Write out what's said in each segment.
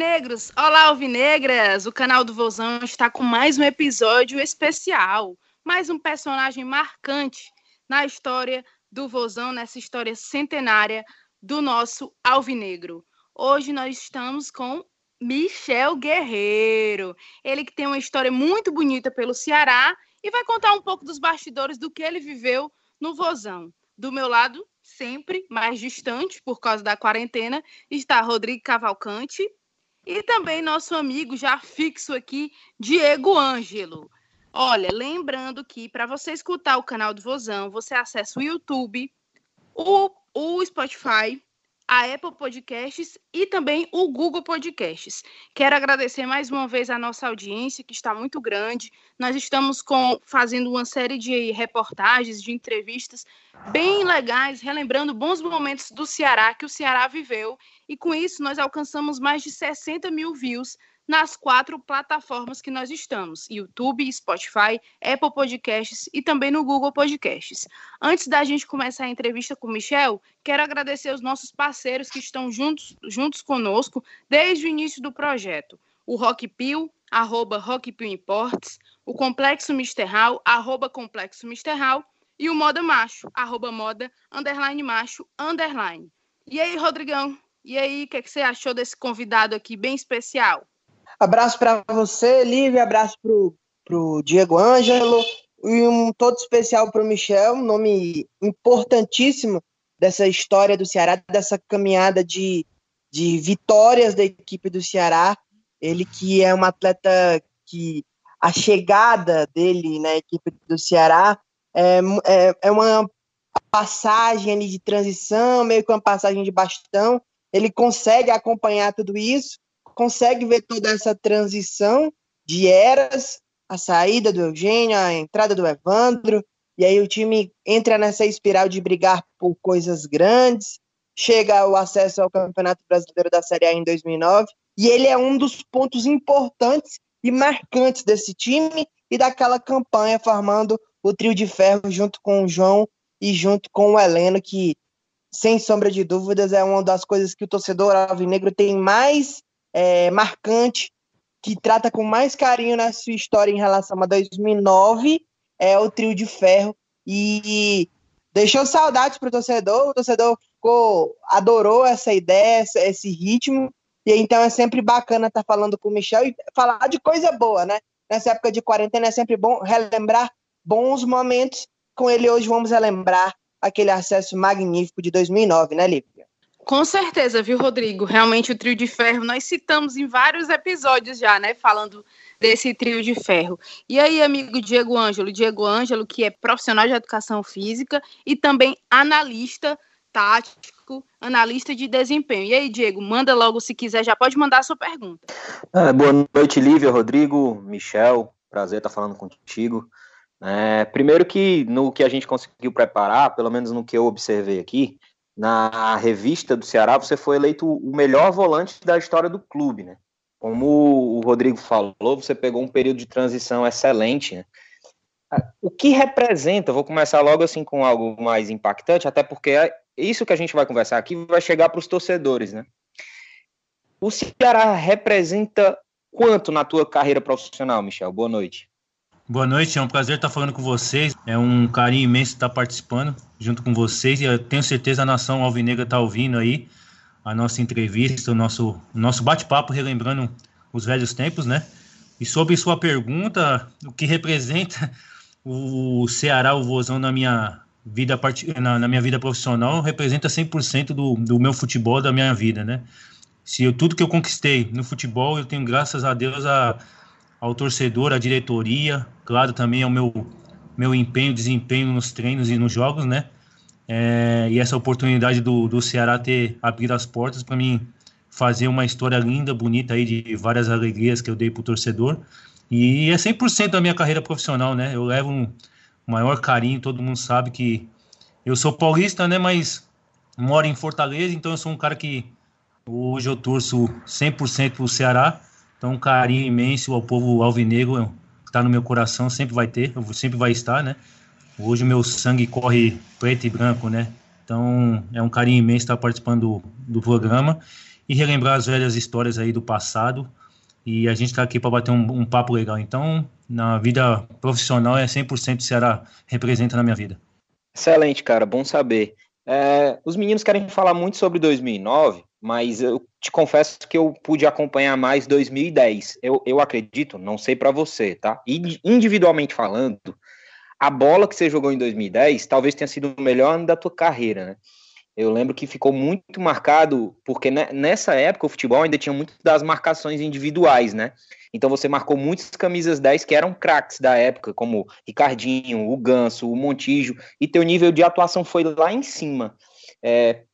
alvinegros! Olá, alvinegras! O canal do Vozão está com mais um episódio especial, mais um personagem marcante na história do Vozão, nessa história centenária do nosso alvinegro. Hoje nós estamos com Michel Guerreiro, ele que tem uma história muito bonita pelo Ceará e vai contar um pouco dos bastidores do que ele viveu no Vozão. Do meu lado, sempre mais distante por causa da quarentena, está Rodrigo Cavalcante e também nosso amigo já fixo aqui, Diego Ângelo. Olha, lembrando que para você escutar o canal do Vozão, você acessa o YouTube, o, o Spotify, a Apple Podcasts e também o Google Podcasts. Quero agradecer mais uma vez a nossa audiência, que está muito grande. Nós estamos com, fazendo uma série de reportagens, de entrevistas bem legais, relembrando bons momentos do Ceará que o Ceará viveu. E com isso, nós alcançamos mais de 60 mil views nas quatro plataformas que nós estamos: YouTube, Spotify, Apple Podcasts e também no Google Podcasts. Antes da gente começar a entrevista com o Michel, quero agradecer os nossos parceiros que estão juntos, juntos conosco desde o início do projeto. O Rock arroba Rock Imports, o Complexo Misterral, arroba Complexo e o Moda Macho, arroba moda, underline macho, underline. E aí, Rodrigão? E aí, o que, é que você achou desse convidado aqui bem especial? Abraço para você, Lívia, abraço pro, pro Diego Ângelo e um todo especial para o Michel, um nome importantíssimo dessa história do Ceará, dessa caminhada de, de vitórias da equipe do Ceará. Ele que é um atleta que a chegada dele na equipe do Ceará é, é, é uma passagem ali de transição, meio que uma passagem de bastão. Ele consegue acompanhar tudo isso consegue ver toda essa transição de eras, a saída do Eugênio, a entrada do Evandro, e aí o time entra nessa espiral de brigar por coisas grandes, chega o acesso ao Campeonato Brasileiro da Série A em 2009, e ele é um dos pontos importantes e marcantes desse time e daquela campanha formando o trio de ferro junto com o João e junto com o Heleno, que sem sombra de dúvidas é uma das coisas que o torcedor alvinegro tem mais é, marcante, que trata com mais carinho na sua história em relação a 2009, é o Trio de Ferro. E deixou saudades para o torcedor, o torcedor ficou, adorou essa ideia, esse ritmo. E então é sempre bacana estar tá falando com o Michel e falar de coisa boa, né? Nessa época de quarentena é sempre bom relembrar bons momentos. Com ele hoje vamos relembrar aquele acesso magnífico de 2009, né, Lívia? Com certeza, viu, Rodrigo? Realmente o trio de ferro, nós citamos em vários episódios já, né, falando desse trio de ferro. E aí, amigo Diego Ângelo, Diego Ângelo, que é profissional de educação física e também analista tático, analista de desempenho. E aí, Diego, manda logo se quiser, já pode mandar a sua pergunta. É, boa noite, Lívia, Rodrigo, Michel, prazer estar falando contigo. É, primeiro que no que a gente conseguiu preparar, pelo menos no que eu observei aqui, na revista do Ceará, você foi eleito o melhor volante da história do clube, né? Como o Rodrigo falou, você pegou um período de transição excelente, né? O que representa, vou começar logo assim com algo mais impactante, até porque é isso que a gente vai conversar aqui vai chegar para os torcedores, né? O Ceará representa quanto na tua carreira profissional, Michel? Boa noite. Boa noite, é um prazer estar falando com vocês. É um carinho imenso estar participando junto com vocês. E eu tenho certeza a nação alvinegra está ouvindo aí a nossa entrevista, o nosso, o nosso bate-papo, relembrando os velhos tempos, né? E sobre sua pergunta, o que representa o Ceará, o Vozão na minha vida, na, na minha vida profissional, representa 100% do, do meu futebol, da minha vida, né? Se eu, tudo que eu conquistei no futebol, eu tenho graças a Deus a ao torcedor, à diretoria, claro, também ao meu, meu empenho, desempenho nos treinos e nos jogos, né? É, e essa oportunidade do, do Ceará ter abrido as portas para mim fazer uma história linda, bonita aí de várias alegrias que eu dei para o torcedor. E é 100% da minha carreira profissional, né? Eu levo um maior carinho, todo mundo sabe que eu sou paulista, né? Mas moro em Fortaleza, então eu sou um cara que hoje eu torço 100% para o Ceará então, um carinho imenso ao povo alvinegro está no meu coração, sempre vai ter, sempre vai estar, né? Hoje meu sangue corre preto e branco, né? Então, é um carinho imenso estar participando do, do programa. e relembrar as velhas histórias aí do passado. E a gente está aqui para bater um, um, papo legal. Então, na vida profissional, é 100% Ceará representa na minha vida. Excelente, cara, bom saber. É, os meninos querem falar muito sobre 2009, mas eu te confesso que eu pude acompanhar mais 2010. Eu, eu acredito, não sei para você, tá? Individualmente falando, a bola que você jogou em 2010 talvez tenha sido o melhor ano da tua carreira, né? Eu lembro que ficou muito marcado, porque nessa época o futebol ainda tinha muito das marcações individuais, né? Então você marcou muitas camisas 10 que eram craques da época, como Ricardinho, o Ganso, o Montijo, e teu nível de atuação foi lá em cima. É,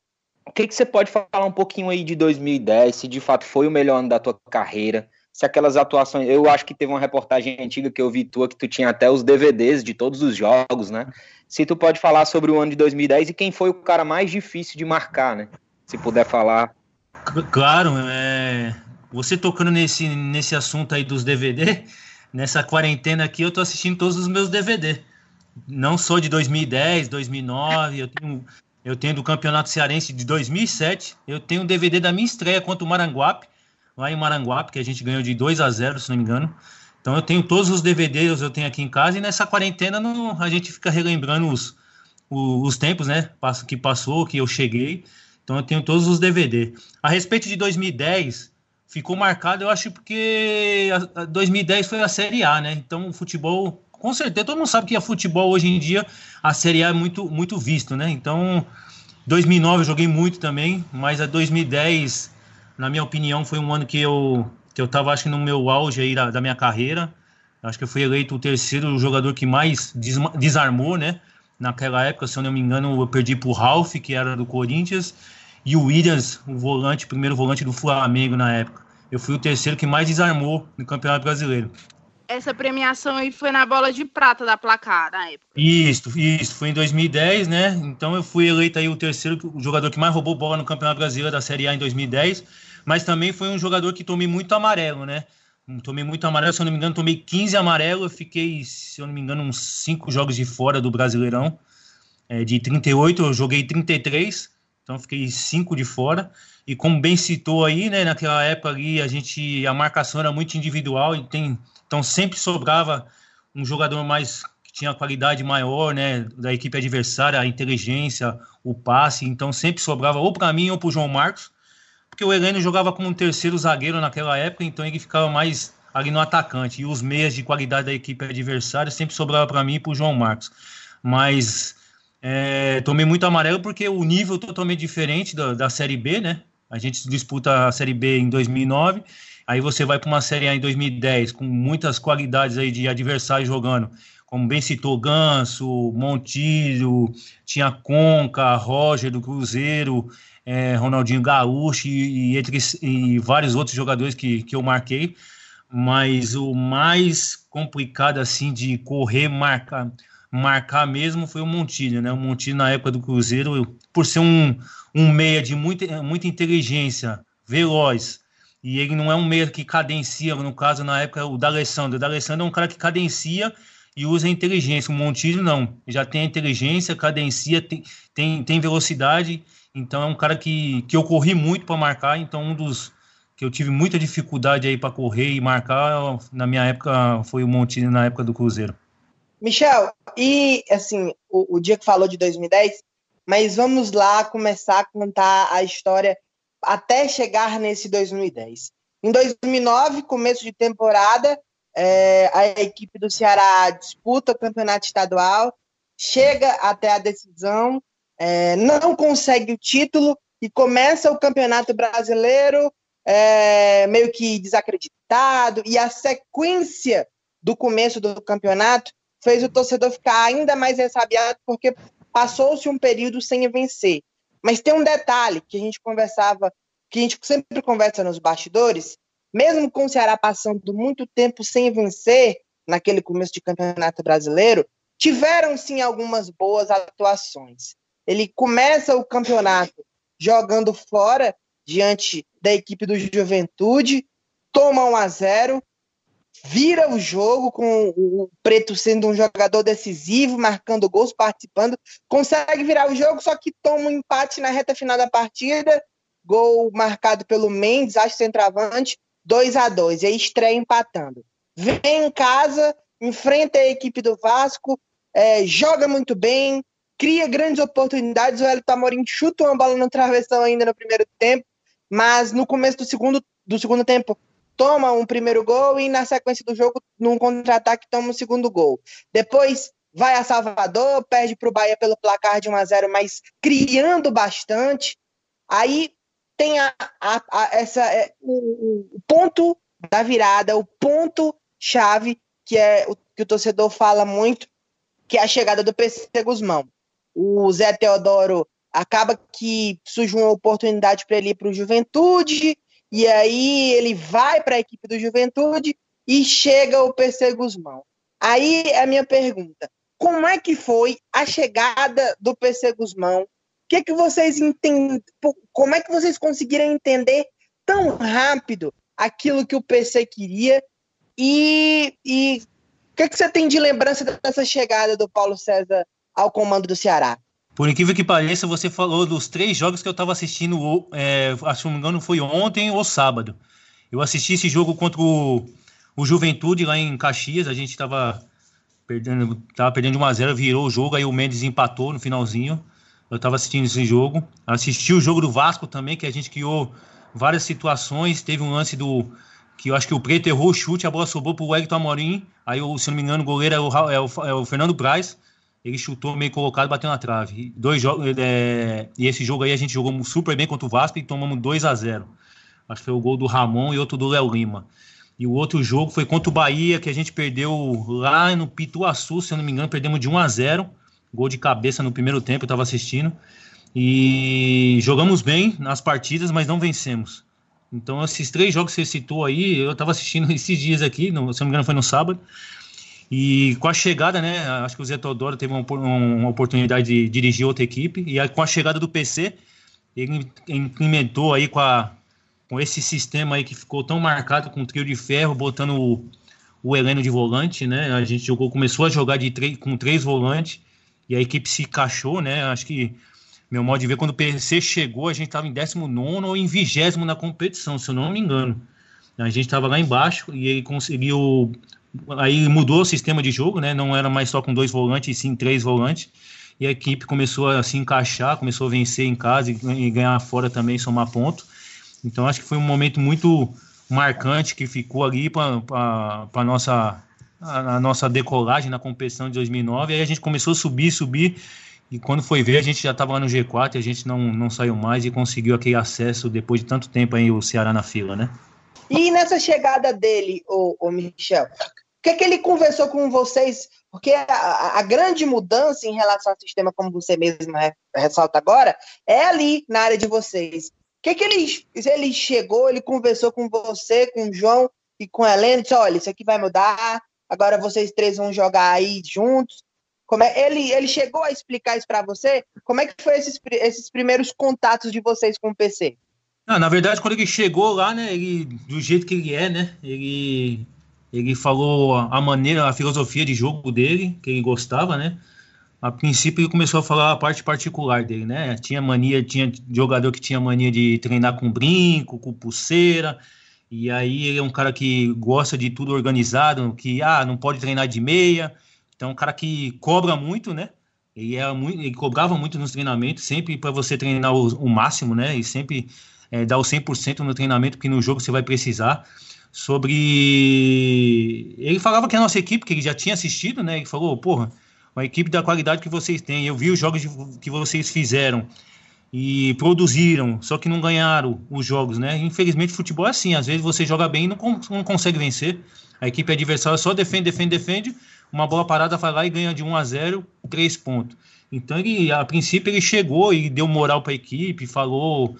o que, que você pode falar um pouquinho aí de 2010, se de fato foi o melhor ano da tua carreira, se aquelas atuações, eu acho que teve uma reportagem antiga que eu vi tua, que tu tinha até os DVDs de todos os jogos, né? Se tu pode falar sobre o ano de 2010 e quem foi o cara mais difícil de marcar, né? Se puder falar. Claro, é... você tocando nesse, nesse assunto aí dos DVD, nessa quarentena aqui eu tô assistindo todos os meus DVD. Não sou de 2010, 2009, eu tenho eu tenho do Campeonato Cearense de 2007. Eu tenho um DVD da minha estreia contra o Maranguape, lá em Maranguape, que a gente ganhou de 2 a 0, se não me engano. Então eu tenho todos os DVDs, eu tenho aqui em casa, e nessa quarentena não, a gente fica relembrando os, os, os tempos, né? Que passou, que eu cheguei. Então eu tenho todos os DVD. A respeito de 2010, ficou marcado, eu acho, porque 2010 foi a Série A, né? Então o futebol com certeza, todo mundo sabe que a futebol hoje em dia, a Série A é muito, muito visto, né? Então, 2009 eu joguei muito também, mas a 2010, na minha opinião, foi um ano que eu, que eu tava, acho que no meu auge aí da, da minha carreira. Acho que eu fui eleito o terceiro jogador que mais desarmou, né? Naquela época, se eu não me engano, eu perdi pro Ralph, que era do Corinthians, e o Williams, o volante, primeiro volante do Flamengo na época. Eu fui o terceiro que mais desarmou no Campeonato Brasileiro essa premiação aí foi na bola de prata da placar na época. Isso, isso, foi em 2010, né? Então eu fui eleito aí o terceiro jogador que mais roubou bola no Campeonato Brasileiro da Série A em 2010, mas também foi um jogador que tomei muito amarelo, né? Tomei muito amarelo, se eu não me engano, tomei 15 amarelo, eu fiquei, se eu não me engano, uns 5 jogos de fora do Brasileirão. É, de 38, eu joguei 33, então fiquei 5 de fora. E como bem citou aí, né, naquela época ali, a gente a marcação era muito individual e tem então sempre sobrava um jogador mais que tinha qualidade maior, né, da equipe adversária, a inteligência, o passe. Então sempre sobrava ou para mim ou para o João Marcos, porque o Heleno jogava como um terceiro zagueiro naquela época, então ele ficava mais ali no atacante. E os meias de qualidade da equipe adversária sempre sobrava para mim e para o João Marcos. Mas é, tomei muito amarelo porque o nível totalmente diferente da, da Série B, né? A gente disputa a Série B em 2009 Aí você vai para uma Série A em 2010 com muitas qualidades aí de adversários jogando, como bem citou Ganso, Montilho, tinha Conca, Roger do Cruzeiro, é, Ronaldinho Gaúcho e, e, entre, e vários outros jogadores que, que eu marquei. Mas o mais complicado assim de correr, marcar, marcar mesmo foi o Montilho, né? O Montilho na época do Cruzeiro, por ser um, um meia de muita, muita inteligência, veloz, e ele não é um meio que cadencia, no caso, na época, o D'Alessandro. O D'Alessandro é um cara que cadencia e usa inteligência. O Montilho não, já tem inteligência, cadencia, tem, tem, tem velocidade, então é um cara que, que eu corri muito para marcar, então um dos que eu tive muita dificuldade aí para correr e marcar, na minha época, foi o Montilho na época do Cruzeiro. Michel, e assim, o, o dia que falou de 2010, mas vamos lá começar a contar a história até chegar nesse 2010. Em 2009, começo de temporada, é, a equipe do Ceará disputa o campeonato estadual, chega até a decisão, é, não consegue o título e começa o campeonato brasileiro é, meio que desacreditado, e a sequência do começo do campeonato fez o torcedor ficar ainda mais ressabiado, porque passou-se um período sem vencer. Mas tem um detalhe que a gente conversava, que a gente sempre conversa nos bastidores, mesmo com o Ceará passando muito tempo sem vencer naquele começo de campeonato brasileiro, tiveram sim algumas boas atuações. Ele começa o campeonato jogando fora diante da equipe do Juventude, toma 1 a 0, vira o jogo com o Preto sendo um jogador decisivo, marcando gols, participando, consegue virar o jogo, só que toma um empate na reta final da partida, gol marcado pelo Mendes, acho centroavante, 2 a 2 e aí estreia empatando. Vem em casa, enfrenta a equipe do Vasco, é, joga muito bem, cria grandes oportunidades. O Elton Amorim chuta uma bola no travessão ainda no primeiro tempo, mas no começo do segundo, do segundo tempo toma um primeiro gol e na sequência do jogo, num contra-ataque, toma um segundo gol. Depois vai a Salvador, perde para o Bahia pelo placar de 1 a 0 mas criando bastante. Aí tem a, a, a essa, é, o, o, ponto da virada, o ponto chave, que é o que o torcedor fala muito, que é a chegada do PC Guzmão. O Zé Teodoro acaba que surge uma oportunidade para ele ir para o Juventude, e aí ele vai para a equipe do Juventude e chega o PC Guzmão. Aí é a minha pergunta: como é que foi a chegada do PC Guzmão? O que, que vocês entendem? Como é que vocês conseguiram entender tão rápido aquilo que o PC queria? E, e o que, que você tem de lembrança dessa chegada do Paulo César ao comando do Ceará? Por incrível que pareça, você falou dos três jogos que eu estava assistindo, é, acho que não me engano foi ontem ou sábado. Eu assisti esse jogo contra o, o Juventude lá em Caxias, a gente estava perdendo, tava perdendo de 1x0, virou o jogo, aí o Mendes empatou no finalzinho. Eu tava assistindo esse jogo. Assisti o jogo do Vasco também, que a gente criou várias situações. Teve um lance do. Que eu acho que o Preto errou o chute, a bola sobrou pro Wellington Amorim. Aí, se não me engano, o goleiro é o, é o, é o Fernando Braz. Ele chutou meio colocado, bateu na trave. Dois jogos. É, e esse jogo aí a gente jogou super bem contra o Vasco e tomamos 2 a 0 Acho que foi o gol do Ramon e outro do Léo Lima. E o outro jogo foi contra o Bahia, que a gente perdeu lá no Pituaçu, se eu não me engano, perdemos de 1 a 0 Gol de cabeça no primeiro tempo, eu estava assistindo. E jogamos bem nas partidas, mas não vencemos. Então, esses três jogos que você citou aí, eu estava assistindo esses dias aqui, no, se não me engano, foi no sábado. E com a chegada, né? Acho que o Zé Teodoro teve uma, uma oportunidade de dirigir outra equipe. E aí, com a chegada do PC, ele implementou aí com a, com esse sistema aí que ficou tão marcado com o trio de ferro, botando o, o Heleno de volante, né? A gente jogou, começou a jogar de com três volantes e a equipe se encaixou, né? Acho que meu modo de ver, quando o PC chegou, a gente estava em 19 ou em 20 na competição, se eu não me engano. A gente estava lá embaixo e ele conseguiu. Aí mudou o sistema de jogo, né? Não era mais só com dois volantes, sim três volantes. E a equipe começou a se encaixar, começou a vencer em casa e ganhar fora também, somar ponto. Então acho que foi um momento muito marcante que ficou ali para a nossa a, a, nossa decolagem na competição de 2009. Aí a gente começou a subir, subir. E quando foi ver, a gente já estava no G4 e a gente não, não saiu mais e conseguiu aquele acesso depois de tanto tempo aí o Ceará na fila, né? E nessa chegada dele, o, Michel, que, que ele conversou com vocês? Porque a, a, grande mudança em relação ao sistema, como você mesmo ressalta agora, é ali na área de vocês que, que ele, ele chegou, ele conversou com você, com o João e com a Helena, disse, olha, isso aqui vai mudar, agora vocês três vão jogar aí juntos. Como é, ele, ele chegou a explicar isso para você? Como é que foi esses, esses primeiros contatos de vocês com o PC? Ah, na verdade, quando ele chegou lá, né, ele, do jeito que ele é, né, ele, ele falou a maneira, a filosofia de jogo dele, que ele gostava, né, a princípio ele começou a falar a parte particular dele, né? Tinha mania, tinha jogador que tinha mania de treinar com brinco, com pulseira, e aí ele é um cara que gosta de tudo organizado, que ah, não pode treinar de meia. Então, é um cara que cobra muito, né? Ele, é muito, ele cobrava muito nos treinamentos, sempre para você treinar o, o, máximo, né? E sempre é, dar o 100% no treinamento, porque no jogo você vai precisar. Sobre. Ele falava que a nossa equipe, que ele já tinha assistido, né? Ele falou, porra uma equipe da qualidade que vocês têm. Eu vi os jogos que vocês fizeram e produziram, só que não ganharam os jogos, né? Infelizmente, futebol é assim. Às vezes você joga bem e não, não consegue vencer. A equipe adversária só defende, defende, defende. Uma bola parada vai lá e ganha de 1 a 0, 3 pontos. Então, ele, a princípio, ele chegou e deu moral para a equipe, falou,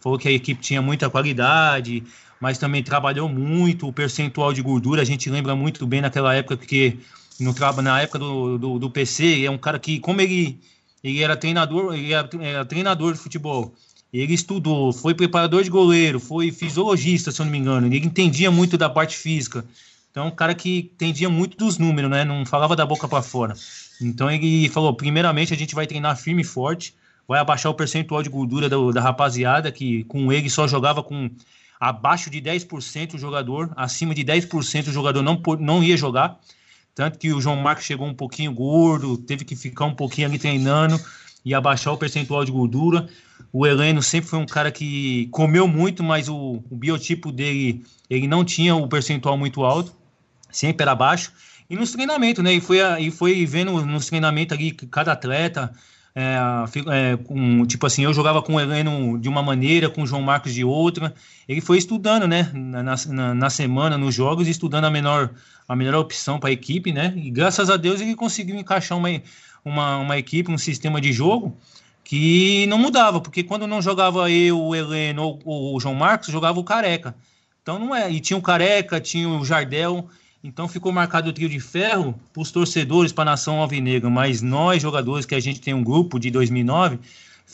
falou que a equipe tinha muita qualidade, mas também trabalhou muito. O percentual de gordura, a gente lembra muito bem naquela época, porque no na época do, do, do, PC, é um cara que, como ele, ele era treinador, ele era, era, treinador de futebol, ele estudou, foi preparador de goleiro, foi fisiologista, se eu não me engano, ele entendia muito da parte física. Então, um cara que entendia muito dos números, né? Não falava da boca para fora. Então, ele falou: primeiramente, a gente vai treinar firme e forte, vai abaixar o percentual de gordura da, da rapaziada, que com ele só jogava com abaixo de 10% o jogador, acima de 10% o jogador não, não ia jogar. Tanto que o João Marcos chegou um pouquinho gordo, teve que ficar um pouquinho ali treinando e abaixar o percentual de gordura. O Heleno sempre foi um cara que comeu muito, mas o, o biotipo dele ele não tinha o percentual muito alto, sempre era baixo. E nos treinamentos, né? E foi, e foi vendo nos treinamentos ali cada atleta. É, é, com, tipo assim, eu jogava com o Heleno de uma maneira, com o João Marcos de outra. Ele foi estudando, né? Na, na, na semana, nos jogos, estudando a menor, a melhor opção para a equipe, né? E graças a Deus ele conseguiu encaixar uma, uma, uma equipe, um sistema de jogo que não mudava, porque quando não jogava eu, o Heleno ou o João Marcos, jogava o Careca. Então não é. E tinha o Careca, tinha o Jardel. Então ficou marcado o trio de ferro para os torcedores, para a nação alvinegra, mas nós, jogadores, que a gente tem um grupo de 2009,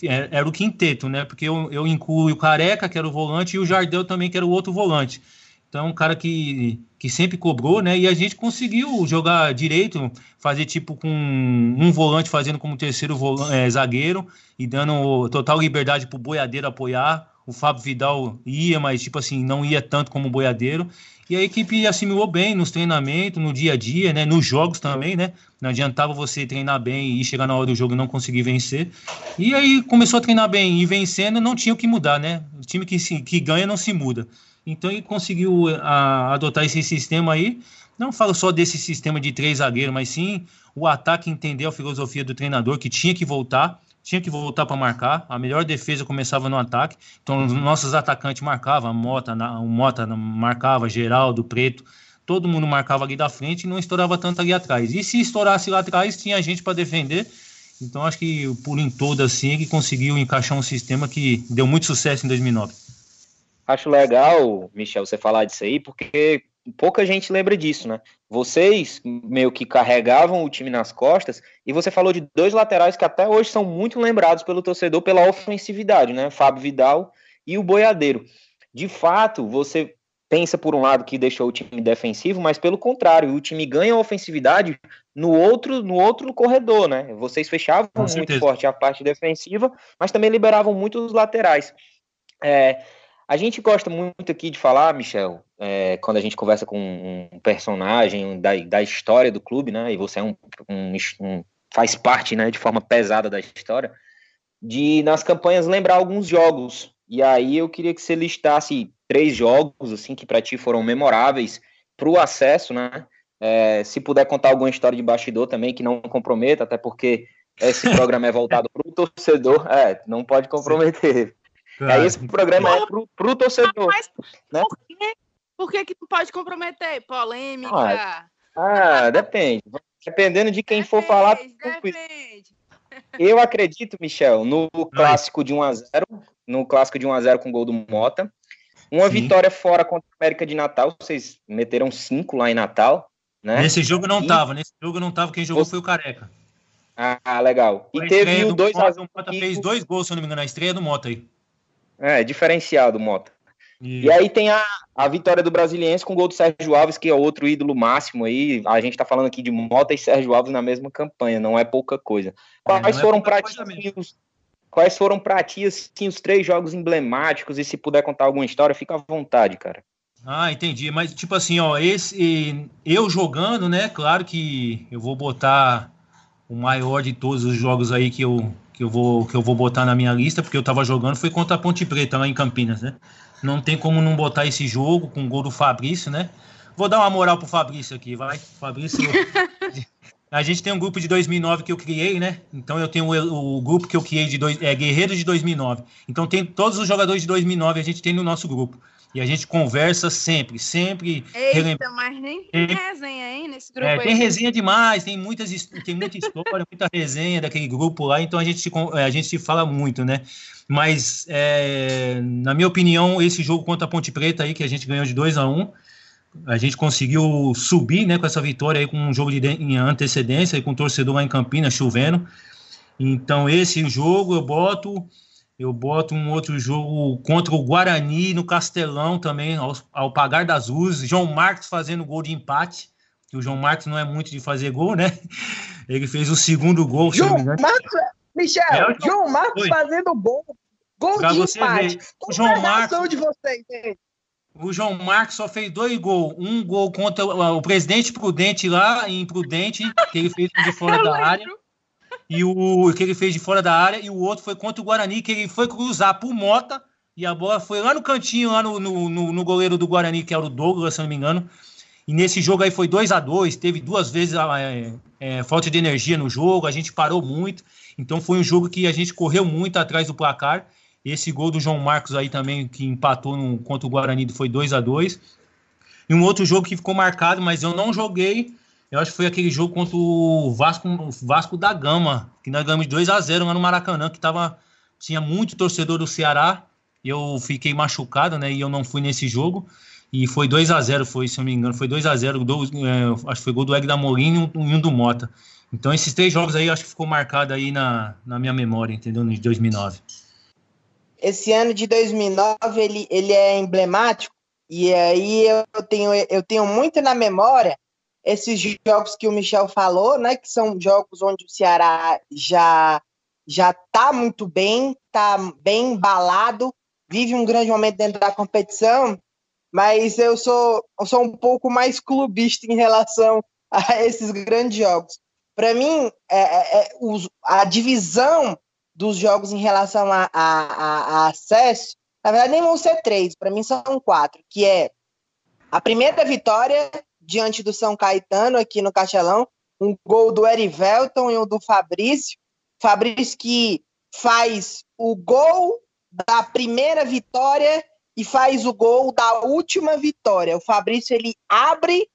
é, era o quinteto, né? Porque eu, eu incluo o Careca, que era o volante, e o Jardel também, que era o outro volante. Então, um cara que, que sempre cobrou, né? E a gente conseguiu jogar direito, fazer tipo com um volante fazendo como terceiro volante, é, zagueiro e dando total liberdade para o boiadeiro apoiar. O Fábio Vidal ia, mas tipo assim, não ia tanto como o boiadeiro. E a equipe assimilou bem nos treinamentos, no dia a dia, né? Nos jogos também, né? Não adiantava você treinar bem e chegar na hora do jogo e não conseguir vencer. E aí começou a treinar bem e vencendo, não tinha o que mudar, né? O time que, se, que ganha não se muda. Então ele conseguiu a, adotar esse sistema aí. Não falo só desse sistema de três zagueiros, mas sim o ataque entender a filosofia do treinador que tinha que voltar, tinha que voltar para marcar. A melhor defesa começava no ataque. Então os nossos atacantes marcavam, a Mota, o Mota marcava, Geraldo, Preto, todo mundo marcava ali da frente e não estourava tanto ali atrás. E se estourasse lá atrás, tinha gente para defender. Então acho que por em todo assim ele conseguiu encaixar um sistema que deu muito sucesso em 2009. Acho legal, Michel, você falar disso aí, porque pouca gente lembra disso, né? Vocês meio que carregavam o time nas costas e você falou de dois laterais que até hoje são muito lembrados pelo torcedor pela ofensividade, né? Fábio Vidal e o Boiadeiro. De fato, você pensa por um lado que deixou o time defensivo, mas pelo contrário, o time ganha ofensividade no outro no outro corredor, né? Vocês fechavam muito forte a parte defensiva, mas também liberavam muito os laterais. É, a gente gosta muito aqui de falar, Michel, é, quando a gente conversa com um personagem da, da história do clube, né? E você é um, um, um, faz parte, né, de forma pesada da história, de nas campanhas lembrar alguns jogos. E aí eu queria que você listasse três jogos assim que para ti foram memoráveis para o acesso, né? É, se puder contar alguma história de bastidor também que não comprometa, até porque esse programa é voltado para o torcedor, é, não pode comprometer. Claro. Aí esse programa é pro, pro torcedor. Mas né? por, que, por que, que não pode comprometer? Polêmica. Ah, ah depende. Dependendo de quem depende, for falar. Depende. Eu acredito, Michel, no clássico de 1x0, no clássico de 1x0 com gol do Mota. Uma Sim. vitória fora contra a América de Natal, vocês meteram cinco lá em Natal. Né? Nesse jogo não e... tava, nesse jogo não tava, quem jogou foi o Careca. Ah, legal. E teve o 2x1. O Mota fez dois gols, se eu não me engano, na estreia do Mota aí. É, diferenciado, Mota. E... e aí tem a, a vitória do Brasiliense com o gol do Sérgio Alves, que é outro ídolo máximo aí. A gente tá falando aqui de Mota e Sérgio Alves na mesma campanha, não é pouca coisa. É, quais é, foram para ti assim, os, quais foram para ti assim, os três jogos emblemáticos e se puder contar alguma história, fica à vontade, cara. Ah, entendi. Mas tipo assim, ó, esse eu jogando, né? Claro que eu vou botar o maior de todos os jogos aí que eu que eu vou que eu vou botar na minha lista, porque eu tava jogando, foi contra a Ponte Preta lá em Campinas, né? Não tem como não botar esse jogo com o gol do Fabrício, né? Vou dar uma moral pro Fabrício aqui, vai. Fabrício. a gente tem um grupo de 2009 que eu criei, né? Então eu tenho o, o grupo que eu criei de dois, é Guerreiros de 2009. Então tem todos os jogadores de 2009 a gente tem no nosso grupo. E a gente conversa sempre, sempre. Eita, mas nem tem resenha, hein, nesse grupo é, Tem resenha demais, tem, muitas, tem muita história, muita resenha daquele grupo lá, então a gente, a gente se fala muito, né? Mas, é, na minha opinião, esse jogo contra a Ponte Preta aí, que a gente ganhou de 2 a 1 um, a gente conseguiu subir né, com essa vitória aí, com um jogo de, em antecedência, e com o torcedor lá em Campinas, chovendo. Então, esse jogo eu boto eu boto um outro jogo contra o Guarani no Castelão também, ao, ao pagar das luzes. João Marcos fazendo gol de empate. Que o João Marcos não é muito de fazer gol, né? Ele fez o segundo gol. João Marcos, Michel, é, João Marcos fazendo gol. Gol pra de empate. O João Marcos. de vocês, gente? O João Marcos só fez dois gols. Um gol contra o presidente Prudente lá em Prudente, que ele fez de fora da área. E o que ele fez de fora da área. E o outro foi contra o Guarani, que ele foi cruzar por Mota. E a bola foi lá no cantinho, lá no, no, no, no goleiro do Guarani, que era o Douglas, se não me engano. E nesse jogo aí foi 2 a 2 teve duas vezes é, é, falta de energia no jogo, a gente parou muito. Então foi um jogo que a gente correu muito atrás do placar. Esse gol do João Marcos aí também, que empatou no, contra o Guarani, foi 2 a 2 E um outro jogo que ficou marcado, mas eu não joguei. Eu acho que foi aquele jogo contra o Vasco, o Vasco da Gama, que nós ganhamos 2 a 0 lá no Maracanã, que tava, tinha muito torcedor do Ceará. Eu fiquei machucado, né? E eu não fui nesse jogo. E foi 2 a 0 foi, se eu não me engano, foi 2 a 0 do, é, acho que foi gol do Egg da Morim e um do Mota. Então esses três jogos aí acho que ficou marcado aí na, na minha memória, entendeu? De 2009. Esse ano de 2009 ele, ele é emblemático e aí eu tenho, eu tenho muito na memória esses jogos que o Michel falou, né? Que são jogos onde o Ceará já já tá muito bem, tá bem embalado, vive um grande momento dentro da competição mas eu sou, eu sou um pouco mais clubista em relação a esses grandes jogos. Para mim, é, é, é a divisão dos jogos em relação a, a, a, acesso, na verdade, nem vão ser três, para mim são quatro, que é a primeira vitória diante do São Caetano aqui no Castelão, um gol do Erivelton e um do Fabrício. Fabrício que faz o gol da primeira vitória e faz o gol da última vitória. O Fabrício ele abre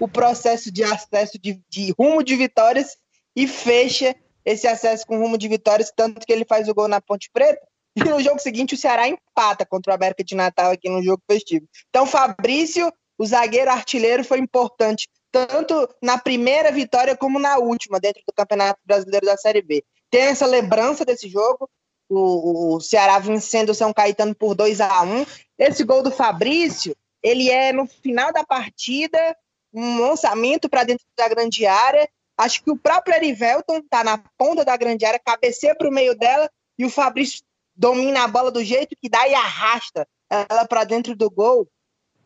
o processo de acesso de, de, rumo de vitórias e fecha esse acesso com rumo de vitórias, tanto que ele faz o gol na Ponte Preta. E no jogo seguinte o Ceará empata contra o América de Natal aqui no jogo festivo. Então, Fabrício, o zagueiro artilheiro, foi importante tanto na primeira vitória como na última dentro do Campeonato Brasileiro da Série B. Tem essa lembrança desse jogo, o, o Ceará vencendo o São Caetano por 2 a 1 Esse gol do Fabrício, ele é no final da partida, um lançamento para dentro da grande área. Acho que o próprio Erivelton está na ponta da grande área, cabeceia para o meio dela e o Fabrício domina a bola do jeito que dá e arrasta ela para dentro do gol.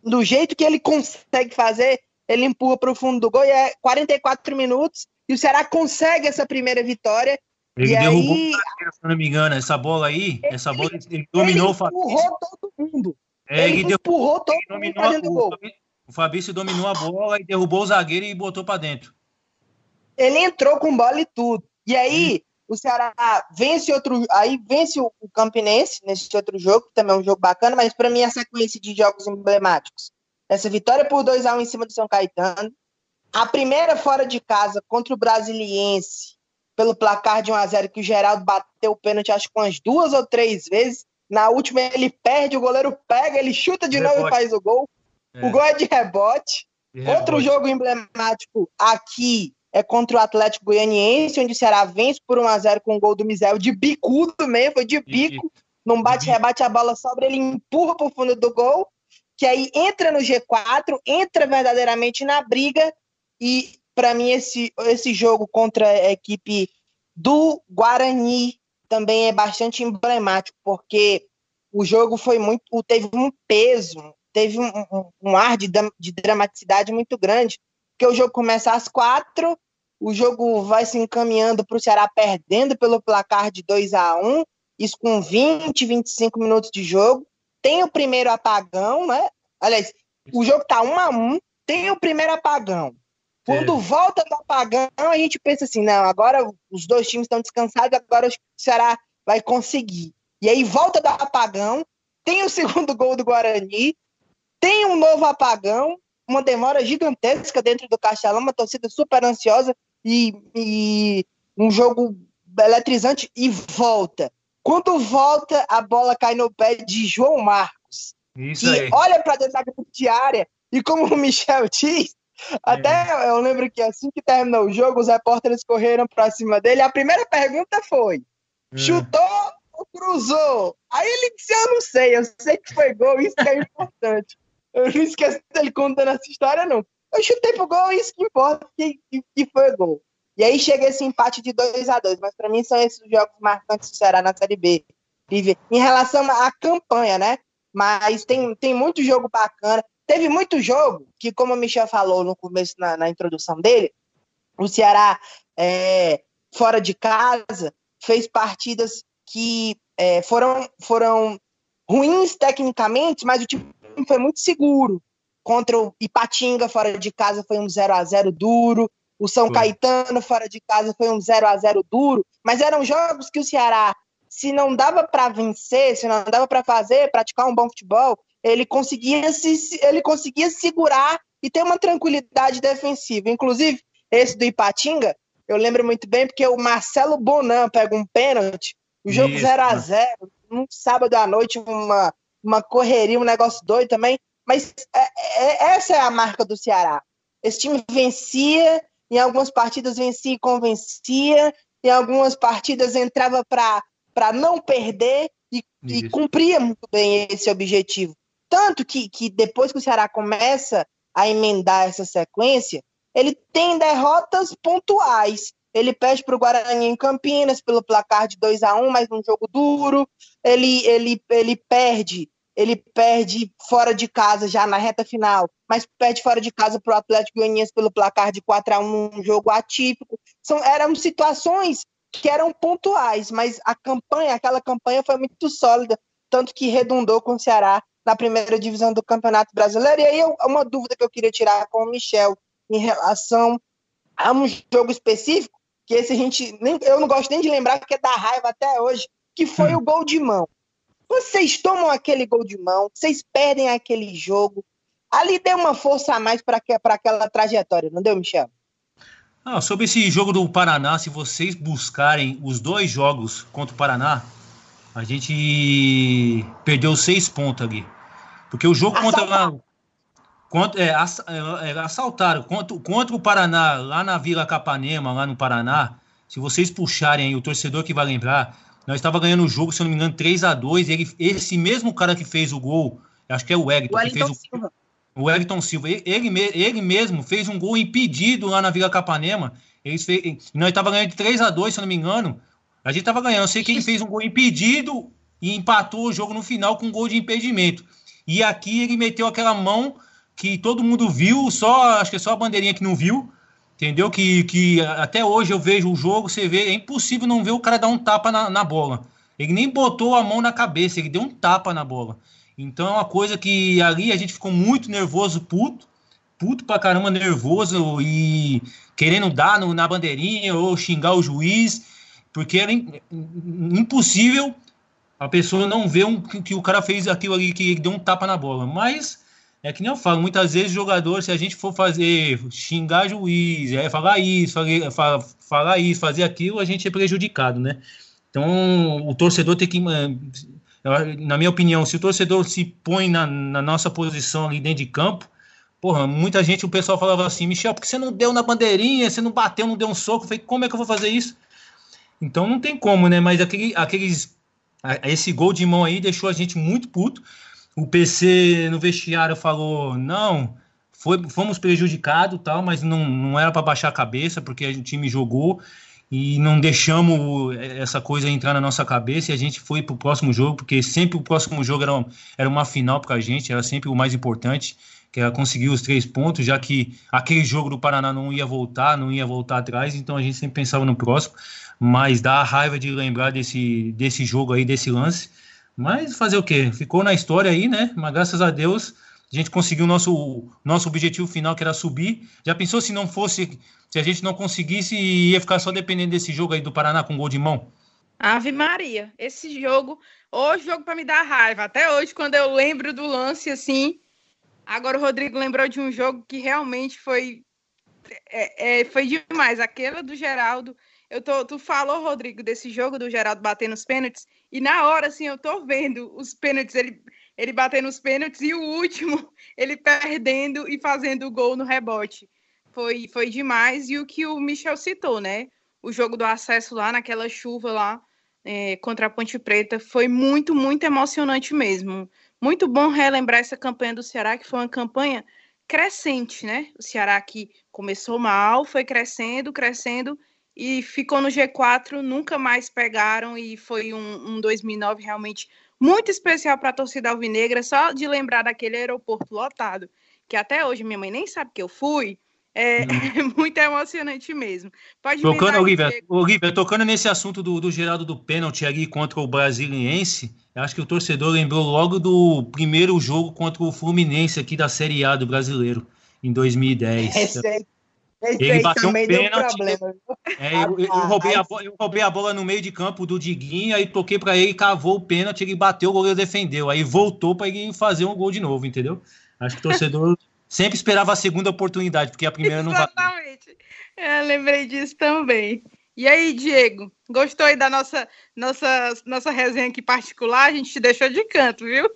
Do jeito que ele consegue fazer, ele empurra para o fundo do gol e é 44 minutos e o Ceará consegue essa primeira vitória ele e derrubou, aí, se não me engano, essa bola aí, ele, essa bola, ele dominou ele o Fabrício. empurrou todo mundo. É, ele, ele empurrou todo mundo fazendo gol. O Fabrício dominou a bola e derrubou o zagueiro e botou para dentro. Ele entrou com bola e tudo. E aí. O Ceará vence outro, aí vence o, Campinense nesse outro jogo, que também é um jogo bacana, mas para mim a sequência de jogos emblemáticos. Essa vitória por 2 a 1 em cima do São Caetano, a primeira fora de casa contra o Brasiliense, pelo placar de 1 a 0 que o Geraldo bateu o pênalti acho que umas duas ou três vezes. Na última ele perde, o goleiro pega, ele chuta de rebote. novo e faz o gol. É. O gol é de rebote. de Outro jogo emblemático aqui é contra o Atlético Goianiense, onde o Ceará vence por 1 a 0 com o gol do Mizel de bicudo mesmo, foi de bico. Num bate-rebate, a bola sobra, ele empurra para o fundo do gol, que aí entra no G4, entra verdadeiramente na briga e para mim, esse, esse jogo contra a equipe do Guarani também é bastante emblemático, porque o jogo foi muito. teve um peso, teve um, um, um ar de, de dramaticidade muito grande, porque o jogo começa às quatro, o jogo vai se encaminhando para o Ceará perdendo pelo placar de 2 a 1 isso com 20, 25 minutos de jogo. Tem o primeiro apagão, né? Aliás, o jogo tá 1 a 1 tem o primeiro apagão. Quando é. volta do apagão, a gente pensa assim: não, agora os dois times estão descansados, agora o Ceará vai conseguir. E aí volta do apagão, tem o segundo gol do Guarani, tem um novo apagão, uma demora gigantesca dentro do Castelão, uma torcida super ansiosa e, e um jogo eletrizante e volta. Quando volta, a bola cai no pé de João Marcos. Isso e aí. olha para dentro da grande área e como o Michel diz, até é. eu lembro que assim que terminou o jogo, os repórteres correram para cima dele. A primeira pergunta foi: é. chutou ou cruzou? Aí ele disse: Eu não sei, eu sei que foi gol, isso que é importante. Eu não esqueço dele contando essa história, não. Eu chutei pro gol, isso que importa, que, que, foi gol. E aí chega esse empate de 2 a 2 mas para mim são esses os jogos marcantes do Ceará na Série B. Em relação à campanha, né? Mas tem, tem muito jogo bacana. Teve muito jogo que, como o Michel falou no começo, na, na introdução dele, o Ceará, é, fora de casa, fez partidas que é, foram, foram ruins tecnicamente, mas o time foi muito seguro. Contra o Ipatinga, fora de casa, foi um 0 a 0 duro. O São foi. Caetano, fora de casa, foi um 0 a 0 duro. Mas eram jogos que o Ceará, se não dava para vencer, se não dava para fazer, praticar um bom futebol, ele conseguia, se, ele conseguia segurar e ter uma tranquilidade defensiva. Inclusive, esse do Ipatinga, eu lembro muito bem porque o Marcelo Bonan pega um pênalti, o jogo Isso. 0 a 0 um sábado à noite, uma, uma correria, um negócio doido também. Mas é, é, essa é a marca do Ceará. Esse time vencia, em algumas partidas vencia e convencia, em algumas partidas entrava para não perder e, e, cumpria muito bem esse objetivo. Tanto que, que depois que o Ceará começa a emendar essa sequência, ele tem derrotas pontuais. Ele perde para o Guarani em Campinas pelo placar de 2 a 1 mas num jogo duro. Ele, ele, ele perde ele perde fora de casa já na reta final, mas perde fora de casa para o Atlético Goianiense pelo placar de 4 a 1 um jogo atípico. São, eram situações que eram pontuais, mas a campanha, aquela campanha foi muito sólida, tanto que redundou com o Ceará na primeira divisão do Campeonato Brasileiro. E aí uma dúvida que eu queria tirar com o Michel em relação a um jogo específico, que esse a gente nem, eu não gosto nem de lembrar porque é da raiva até hoje, que foi hum. o gol de mão. Vocês tomam aquele gol de mão, vocês perdem aquele jogo. Ali deu uma força a mais para aquela trajetória, não deu, Michel? Ah, sobre esse jogo do Paraná, se vocês buscarem os dois jogos contra o Paraná, a gente perdeu seis pontos ali. Porque o jogo contra, contra é, é, é, assaltaram contra, contra o Paraná, lá na Vila Capanema, lá no Paraná. Se vocês puxarem aí, o torcedor que vai lembrar, nós estava ganhando o jogo, se eu não me engano, 3 a 2 ele, Esse mesmo cara que fez o gol, acho que é o Wellington, que fez o, Silva. o Wellington Silva. Ele, ele mesmo fez um gol impedido lá na Vila Capanema. Eles fez, nós estava ganhando de 3 a 2 se eu não me engano. A gente estava ganhando. Eu sei que ele fez um gol impedido e empatou o jogo no final com um gol de impedimento. E aqui ele meteu aquela mão que todo mundo viu, só acho que é só a bandeirinha que não viu. Entendeu? Que, que até hoje eu vejo o jogo, você vê, é impossível não ver o cara dar um tapa na, na bola. Ele nem botou a mão na cabeça, ele deu um tapa na bola. Então é uma coisa que ali a gente ficou muito nervoso, puto, puto pra caramba, nervoso e querendo dar no, na bandeirinha ou xingar o juiz, porque era impossível a pessoa não ver um, que o cara fez aquilo ali, que deu um tapa na bola. Mas é que nem eu falo, muitas vezes jogador, se a gente for fazer, xingar juiz, é, falar isso, falar, falar isso, fazer aquilo, a gente é prejudicado, né? Então, o torcedor tem que, eh, na minha opinião, se o torcedor se põe na, na nossa posição ali dentro de campo, porra, muita gente, o pessoal falava assim, Michel, porque você não deu na bandeirinha, você não bateu, não deu um soco, eu falei, como é que eu vou fazer isso? Então não tem como, né? Mas aquele, aqueles, esse gol de mão aí deixou a gente muito puto o PC no vestiário falou: não, foi, fomos prejudicados, tal, mas não, não era para baixar a cabeça, porque o time jogou e não deixamos essa coisa entrar na nossa cabeça e a gente foi para o próximo jogo, porque sempre o próximo jogo era, era uma final para a gente, era sempre o mais importante, que era conseguir os três pontos, já que aquele jogo do Paraná não ia voltar, não ia voltar atrás, então a gente sempre pensava no próximo, mas dá raiva de lembrar desse, desse jogo aí, desse lance, mas fazer o quê? Ficou na história aí, né? Mas graças a Deus a gente conseguiu o nosso, nosso objetivo final, que era subir. Já pensou se não fosse, se a gente não conseguisse, ia ficar só dependendo desse jogo aí do Paraná com gol de mão? Ave Maria, esse jogo, o jogo para me dar raiva. Até hoje, quando eu lembro do lance assim. Agora o Rodrigo lembrou de um jogo que realmente foi, é, é, foi demais. Aquela do Geraldo. Eu tô, tu falou, Rodrigo, desse jogo do Geraldo batendo os pênaltis. E na hora, assim, eu tô vendo os pênaltis, ele, ele batendo os pênaltis e o último, ele perdendo e fazendo o gol no rebote. Foi, foi demais. E o que o Michel citou, né? O jogo do acesso lá, naquela chuva lá, é, contra a Ponte Preta, foi muito, muito emocionante mesmo. Muito bom relembrar essa campanha do Ceará, que foi uma campanha crescente, né? O Ceará que começou mal, foi crescendo, crescendo e ficou no G4, nunca mais pegaram e foi um, um 2009 realmente muito especial para a torcida alvinegra, só de lembrar daquele aeroporto lotado, que até hoje minha mãe nem sabe que eu fui, é, hum. é muito emocionante mesmo. Pode tocando, Olivia, Olivia, tocando nesse assunto do, do Geraldo do pênalti ali contra o Brasiliense, acho que o torcedor lembrou logo do primeiro jogo contra o Fluminense aqui da Série A do brasileiro, em 2010. Esse, esse ele bateu um pênalti. É, eu, eu, roubei a bola, eu roubei a bola no meio de campo do Diguinho, aí toquei para ele, cavou o pênalti, ele bateu, o goleiro defendeu. Aí voltou para ele fazer um gol de novo, entendeu? Acho que o torcedor Sempre esperava a segunda oportunidade, porque a primeira não Exatamente. É, lembrei disso também. E aí, Diego, gostou aí da nossa, nossa, nossa resenha aqui particular? A gente te deixou de canto, viu?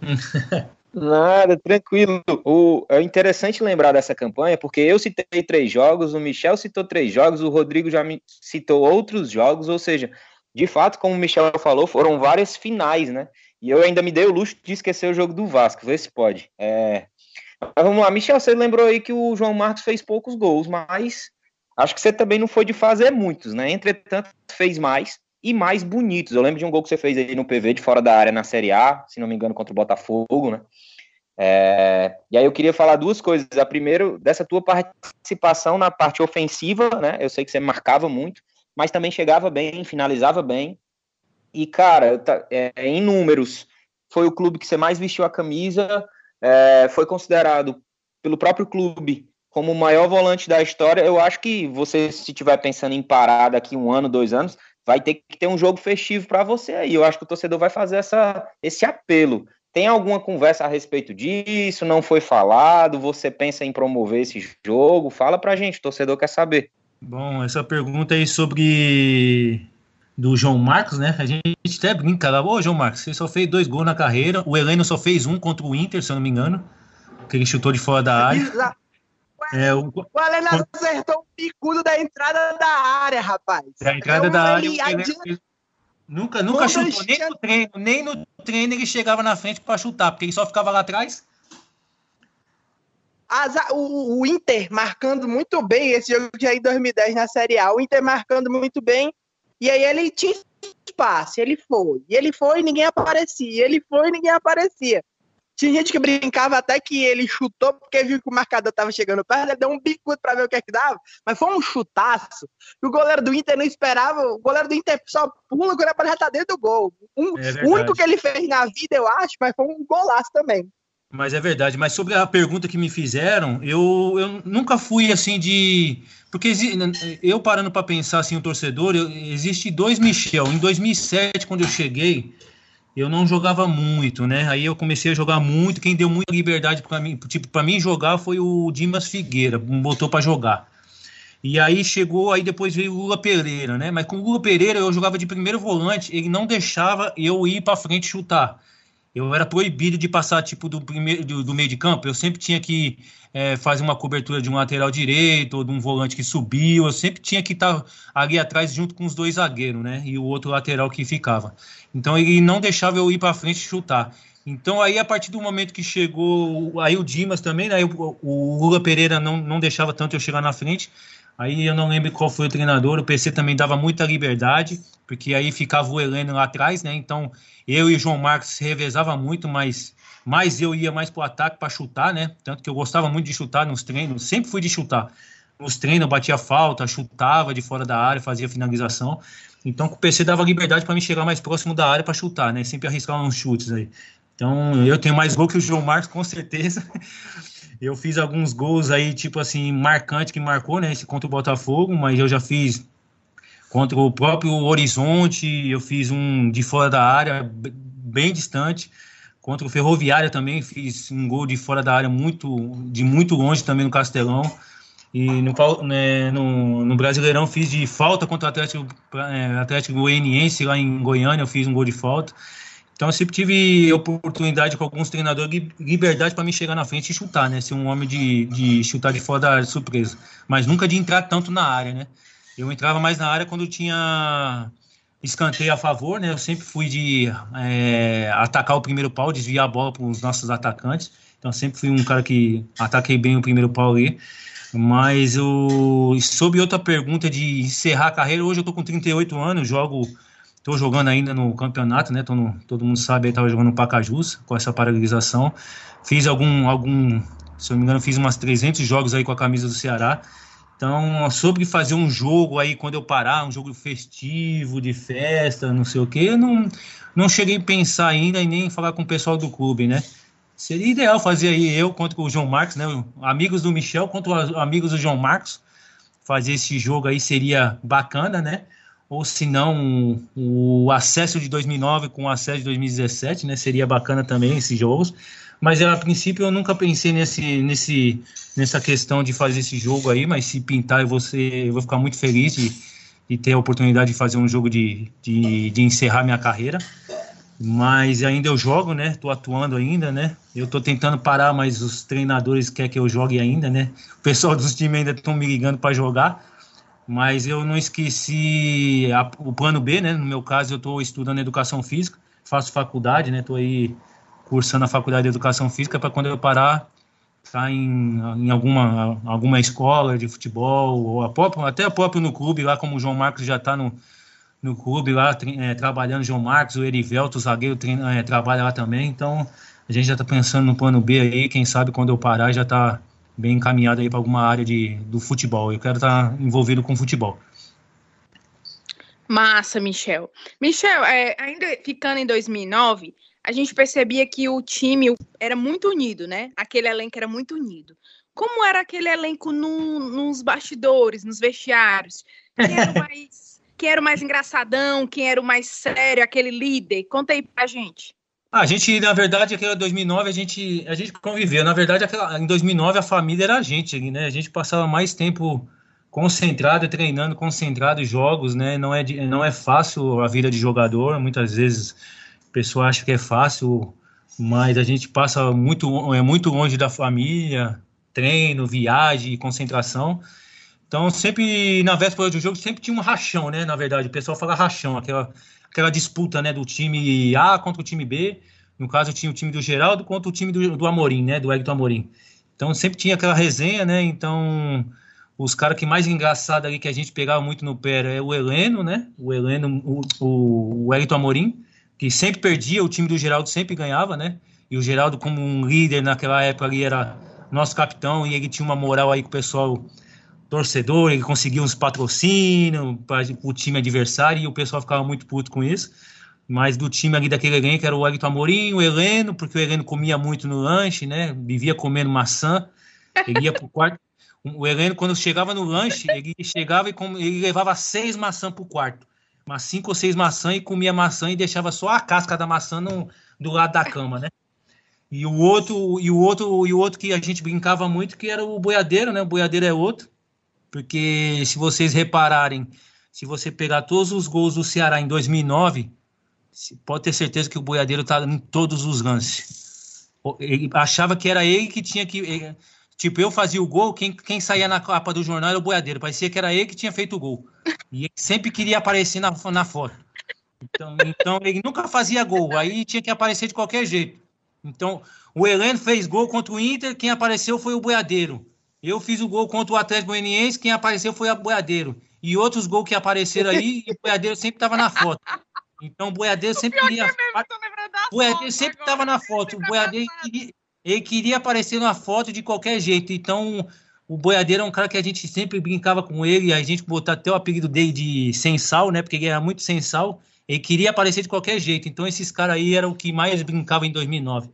Nada, tranquilo. O, é interessante lembrar dessa campanha, porque eu citei três jogos, o Michel citou três jogos, o Rodrigo já me citou outros jogos, ou seja, de fato, como o Michel falou, foram várias finais, né? E eu ainda me dei o luxo de esquecer o jogo do Vasco, vê se pode. É, mas vamos lá, Michel, você lembrou aí que o João Marcos fez poucos gols, mas acho que você também não foi de fazer muitos, né? Entretanto, fez mais e mais bonitos. Eu lembro de um gol que você fez aí no PV de fora da área na Série A, se não me engano, contra o Botafogo, né? É, e aí eu queria falar duas coisas. A primeira, dessa tua participação na parte ofensiva, né? Eu sei que você marcava muito, mas também chegava bem, finalizava bem. E, cara, é, em números, foi o clube que você mais vestiu a camisa, é, foi considerado pelo próprio clube como o maior volante da história. Eu acho que você, se estiver pensando em parar daqui um ano, dois anos, vai ter que ter um jogo festivo para você aí. Eu acho que o torcedor vai fazer essa, esse apelo. Tem alguma conversa a respeito disso? Não foi falado? Você pensa em promover esse jogo? Fala pra gente, o torcedor quer saber. Bom, essa pergunta aí sobre do João Marcos, né? A gente até brinca lá, ô João Marcos, você só fez dois gols na carreira, o Heleno só fez um contra o Inter, se eu não me engano, que ele chutou de fora da área. É, o, o Heleno acertou o picudo da entrada da área, rapaz. Da entrada da área. Nunca, nunca chutou, nem no treino, nem no treino ele chegava na frente para chutar, porque ele só ficava lá atrás. o, o, Inter marcando muito bem esse jogo de aí 2010 na Série A. O Inter marcando muito bem e aí ele tinha espaço, ele foi. E ele foi e ninguém aparecia. Ele foi e ninguém aparecia. Tinha gente que brincava até que ele chutou porque viu que o marcador estava chegando perto, ele deu um bicudo para ver o que é que dava, mas foi um chutaço. E o goleiro do Inter não esperava, o goleiro do Inter só pula quando ele já tá dentro do gol. Um, é o único que ele fez na vida, eu acho, mas foi um golaço também. Mas é verdade. Mas sobre a pergunta que me fizeram, eu, eu nunca fui assim de. Porque eu parando para pensar assim, o torcedor, eu, existe dois Michel. Em 2007, quando eu cheguei, eu não jogava muito, né? Aí eu comecei a jogar muito. Quem deu muita liberdade para mim, tipo, para mim jogar foi o Dimas Figueira, botou para jogar. E aí chegou, aí depois veio o Lula Pereira, né? Mas com o Lula Pereira eu jogava de primeiro volante, ele não deixava eu ir para frente chutar eu era proibido de passar tipo do primeiro do, do meio de campo. Eu sempre tinha que é, fazer uma cobertura de um lateral direito ou de um volante que subiu. Eu sempre tinha que estar ali atrás junto com os dois zagueiros, né? E o outro lateral que ficava. Então ele não deixava eu ir para frente e chutar. Então aí a partir do momento que chegou aí o Dimas também, né? O, o Lula Pereira não, não deixava tanto eu chegar na frente. Aí eu não lembro qual foi o treinador. O PC também dava muita liberdade, porque aí ficava o Heleno lá atrás, né? Então eu e o João Marcos revezava muito, mas mais eu ia mais para o ataque para chutar, né? Tanto que eu gostava muito de chutar nos treinos, sempre fui de chutar. Nos treinos eu batia falta, chutava de fora da área, fazia finalização. Então o PC dava liberdade para me chegar mais próximo da área para chutar, né? Sempre arriscar uns chutes aí. Então eu tenho mais gol que o João Marcos, com certeza. Eu fiz alguns gols aí, tipo assim, marcante que marcou, né? Esse contra o Botafogo, mas eu já fiz contra o próprio Horizonte, eu fiz um de fora da área, bem distante. Contra o Ferroviária também fiz um gol de fora da área muito de muito longe também no Castelão. E no, né, no, no, Brasileirão fiz de falta contra o Atlético, é, Atlético Goianiense lá em Goiânia, eu fiz um gol de falta. Então eu sempre tive oportunidade com alguns treinadores, liberdade para me chegar na frente e chutar, né? Ser um homem de, de chutar de fora da área surpresa. Mas nunca de entrar tanto na área, né? Eu entrava mais na área quando tinha escanteio a favor, né? Eu sempre fui de é, atacar o primeiro pau, desviar a bola para os nossos atacantes. Então sempre fui um cara que ataquei bem o primeiro pau ali. Mas o sobre outra pergunta de encerrar a carreira, hoje eu tô com 38 anos, jogo Estou jogando ainda no campeonato, né? No, todo mundo sabe, eu estava jogando no Pacajus com essa paralisação. Fiz algum, algum, se eu não me engano, fiz umas 300 jogos aí com a camisa do Ceará. Então, sobre fazer um jogo aí quando eu parar, um jogo festivo, de festa, não sei o quê, eu não, não cheguei a pensar ainda e nem falar com o pessoal do clube, né? Seria ideal fazer aí eu contra o João Marcos, né? Amigos do Michel contra amigos do João Marcos. Fazer esse jogo aí seria bacana, né? ou se não o acesso de 2009 com o acesso de 2017, né? Seria bacana também esses jogos. Mas a princípio eu nunca pensei nesse, nesse, nessa questão de fazer esse jogo aí, mas se pintar eu vou, ser, eu vou ficar muito feliz de, de ter a oportunidade de fazer um jogo de, de, de encerrar minha carreira. Mas ainda eu jogo, né? Tô atuando ainda, né? Eu tô tentando parar, mas os treinadores querem que eu jogue ainda, né? O pessoal dos times ainda estão me ligando para jogar mas eu não esqueci a, o plano B, né? No meu caso, eu estou estudando educação física, faço faculdade, né? Estou aí cursando a faculdade de educação física para quando eu parar tá em, em alguma, alguma escola de futebol ou a própria, até a própria no clube lá, como o João Marcos já está no, no clube lá é, trabalhando, João Marcos, o Erivelto, o zagueiro, treina, é, trabalha lá também. Então a gente já está pensando no plano B aí, quem sabe quando eu parar já está bem encaminhado aí para alguma área de, do futebol. Eu quero estar tá envolvido com futebol. Massa, Michel. Michel, é, ainda ficando em 2009, a gente percebia que o time era muito unido, né? Aquele elenco era muito unido. Como era aquele elenco no, nos bastidores, nos vestiários? Quem era, mais, quem era o mais engraçadão? Quem era o mais sério? Aquele líder? Conta aí pra gente. A gente, na verdade, aquela 2009 a gente, a gente conviveu. Na verdade, aquela, em 2009 a família era a gente, né? A gente passava mais tempo concentrado, treinando, concentrado jogos, né? Não é, não é fácil a vida de jogador. Muitas vezes a pessoa acha que é fácil, mas a gente passa muito, é muito longe da família, treino, viagem, concentração. Então, sempre na véspera do jogo, sempre tinha um rachão, né? Na verdade, o pessoal fala rachão, aquela aquela disputa né, do time A contra o time B. No caso, tinha o time do Geraldo contra o time do, do Amorim, né? Do Hector Amorim. Então sempre tinha aquela resenha, né? Então os caras que mais engraçado ali que a gente pegava muito no pé é o Heleno, né? O Heleno, o, o, o Amorim, que sempre perdia, o time do Geraldo sempre ganhava, né? E o Geraldo, como um líder naquela época ali, era nosso capitão e ele tinha uma moral aí com o pessoal torcedor, ele conseguia uns patrocínios para o time adversário e o pessoal ficava muito puto com isso. Mas do time ali daquele elenco era o Wellington Amorim, o Heleno, porque o Heleno comia muito no lanche, né? Vivia comendo maçã. Ele ia pro quarto. O Heleno, quando chegava no lanche, ele chegava e com... ele levava seis maçãs pro quarto. Umas cinco ou seis maçãs e comia maçã e deixava só a casca da maçã no... do lado da cama, né? E o outro, e o outro, e o outro que a gente brincava muito, que era o boiadeiro, né? O boiadeiro é outro porque se vocês repararem, se você pegar todos os gols do Ceará em 2009, pode ter certeza que o Boiadeiro está em todos os lances. Ele achava que era ele que tinha que. Tipo, eu fazia o gol, quem, quem saía na capa do jornal era o Boiadeiro. Parecia que era ele que tinha feito o gol. E ele sempre queria aparecer na, na foto. Então, então ele nunca fazia gol, aí tinha que aparecer de qualquer jeito. Então, o Heleno fez gol contra o Inter, quem apareceu foi o Boiadeiro. Eu fiz o gol contra o Atlético Goianiense, quem apareceu foi a Boiadeiro. E outros gols que apareceram aí, e o Boiadeiro sempre estava na foto. Então o Boiadeiro sempre queria. É o Boiadeiro sempre estava na foto. O Boiadeiro queria... ele queria aparecer na foto de qualquer jeito. Então o Boiadeiro é um cara que a gente sempre brincava com ele, a gente botou até o apelido dele de sem sal, né? Porque ele era muito sem sal. Ele queria aparecer de qualquer jeito. Então esses caras aí eram o que mais brincava em 2009.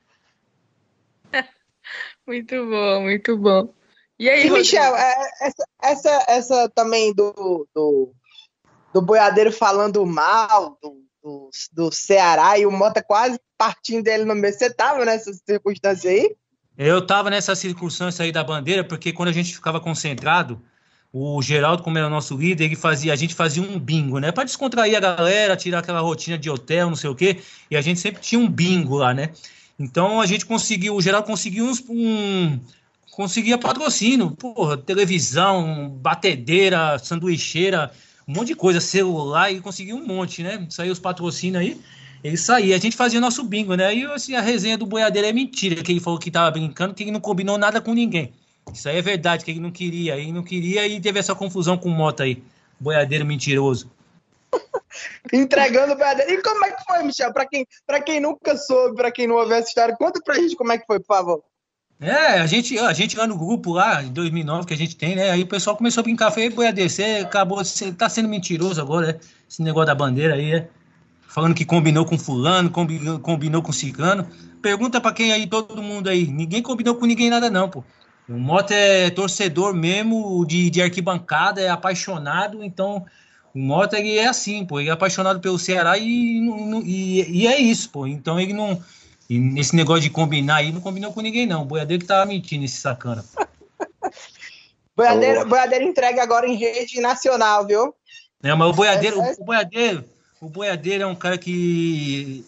muito bom, muito bom. E aí, e, Michel, é, essa, essa, essa também do, do, do boiadeiro falando mal do, do, do, Ceará e o Mota quase partindo dele no meio. Você tava nessa circunstância aí? Eu tava nessa circunstância aí da bandeira, porque quando a gente ficava concentrado, o Geraldo, como era o nosso líder, ele fazia, a gente fazia um bingo, né? Para descontrair a galera, tirar aquela rotina de hotel, não sei o quê. E a gente sempre tinha um bingo lá, né? Então a gente conseguiu, o Geraldo conseguiu uns, um, conseguia patrocínio, porra, televisão, batedeira, sanduicheira, um monte de coisa, celular, e conseguia um monte, né? Saiu os patrocínios aí. Ele saía, a gente fazia nosso bingo, né? E assim, a resenha do boiadeiro é mentira, que ele falou que tava brincando, que ele não combinou nada com ninguém. Isso aí é verdade, que ele não queria, ele não queria e teve essa confusão com o Mota aí. Boiadeiro mentiroso. Entregando o boiadeiro. E como é que foi, Michel? Para quem, pra quem nunca soube, para quem não ouviu essa história, conta pra gente como é que foi, por favor. É, a gente, a gente lá no grupo lá, em 2009, que a gente tem, né? Aí o pessoal começou a brincar, falei, boiadeiro, você acabou, você tá sendo mentiroso agora, né? Esse negócio da bandeira aí, é falando que combinou com fulano, combinou, combinou com ciclano. Pergunta para quem aí, todo mundo aí. Ninguém combinou com ninguém nada não, pô. O Mota é torcedor mesmo de, de arquibancada, é apaixonado, então o Mota ele é assim, pô, ele é apaixonado pelo Ceará e, e, e é isso, pô. Então ele não. E nesse negócio de combinar aí, não combinou com ninguém, não. O boiadeiro que tava mentindo, esse sacana. boiadeiro, boiadeiro entrega agora em rede nacional, viu? É, mas o boiadeiro, é, é... o boiadeiro, o Boiadeiro é um cara que,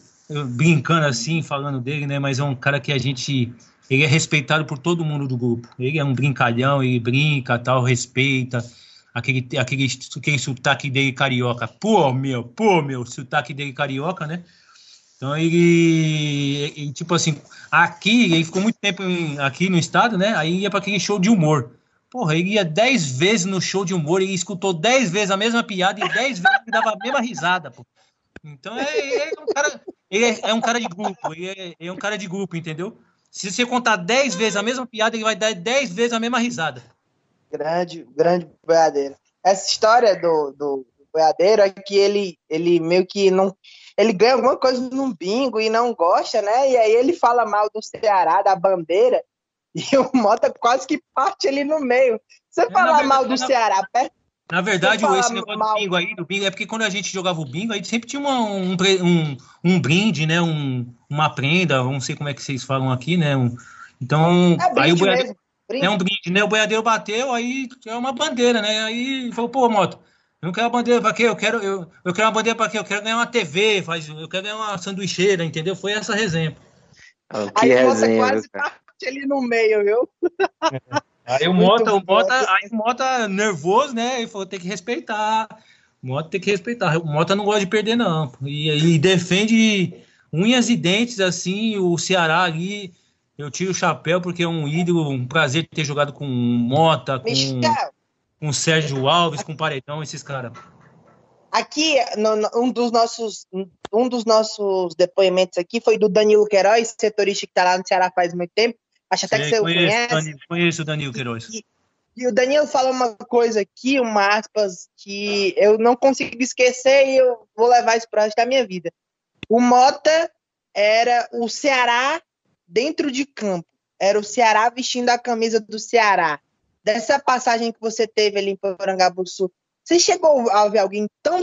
brincando assim, falando dele, né? Mas é um cara que a gente. Ele é respeitado por todo mundo do grupo. Ele é um brincalhão, ele brinca, tal, respeita. Aquele, aquele, aquele sotaque dele carioca. Pô, meu, pô, meu, sotaque dele carioca, né? Então ele, ele, tipo assim, aqui, ele ficou muito tempo em, aqui no estado, né? Aí ia para aquele show de humor. Porra, ele ia dez vezes no show de humor, ele escutou dez vezes a mesma piada e dez vezes ele dava a mesma risada, pô. Então é, é um cara, é, é, um cara de grupo, ele é, é, um cara de grupo, entendeu? Se você contar dez vezes a mesma piada, ele vai dar dez vezes a mesma risada. Grande, grande boiadeiro. Essa história do, do boiadeiro é que ele, ele meio que não. Ele ganha alguma coisa num bingo e não gosta, né? E aí ele fala mal do Ceará, da bandeira, e o Mota quase que parte ali no meio. Você é, falar mal do na, Ceará, perto. Na verdade, esse negócio mal... do bingo aí, do bingo, é porque quando a gente jogava o bingo, aí sempre tinha uma, um, um, um brinde, né? Um, uma prenda, não sei como é que vocês falam aqui, né? Um, então, é aí o boiadeiro. É um brinde, né? O boiadeiro bateu, aí é uma bandeira, né? Aí falou, pô, Moto, eu não quero uma bandeira para quê? Eu quero, eu, eu quero uma bandeira para quê? Eu quero ganhar uma TV, faz, eu quero ganhar uma sanduicheira, entendeu? Foi essa resenha. Oh, que aí resenha, quase ali no meio, viu? Aí o Mota, o Mota, aí o Mota nervoso, né? Ele falou, tem que respeitar. O Mota tem que respeitar. O Mota não gosta de perder, não. E, e defende unhas e dentes, assim, o Ceará ali. Eu tiro o chapéu porque é um ídolo, um prazer ter jogado com Mota, com, com Sérgio Alves, com Paredão, esses caras. Aqui, no, no, um dos nossos um dos nossos depoimentos aqui foi do Danilo Queiroz, setorista que está lá no Ceará faz muito tempo. Acho até Sei, que você conheço, o conhece. Danilo, conheço o Danilo Queiroz. E, e, o Danilo falou uma coisa aqui, uma aspas, que eu não consigo esquecer e eu vou levar isso para o resto da minha vida. O Mota era o Ceará dentro de campo. Era o Ceará vestindo a camisa do Ceará. Dessa passagem que você teve ali em Porangabuçu, você chegou a ver alguém tão,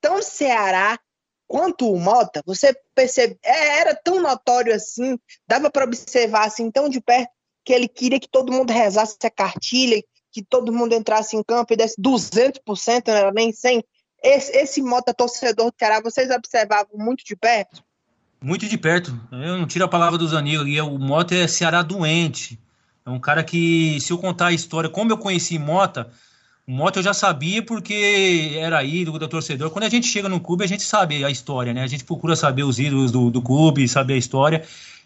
tão Ceará quanto o Mota, você percebe, é, era tão notório assim, dava para observar assim tão de perto que ele queria que todo mundo rezasse a cartilha, que todo mundo entrasse em campo e desse 200%, não era nem 100%. Esse, esse Mota torcedor do Ceará, vocês observavam muito de perto? Muito de perto. Eu não tiro a palavra do Zanilo. E o Mota é Ceará doente. É um cara que, se eu contar a história, como eu conheci Mota, o Mota eu já sabia porque era ídolo do torcedor. Quando a gente chega no clube, a gente sabe a história, né? A gente procura saber os ídolos do, do clube, saber a história.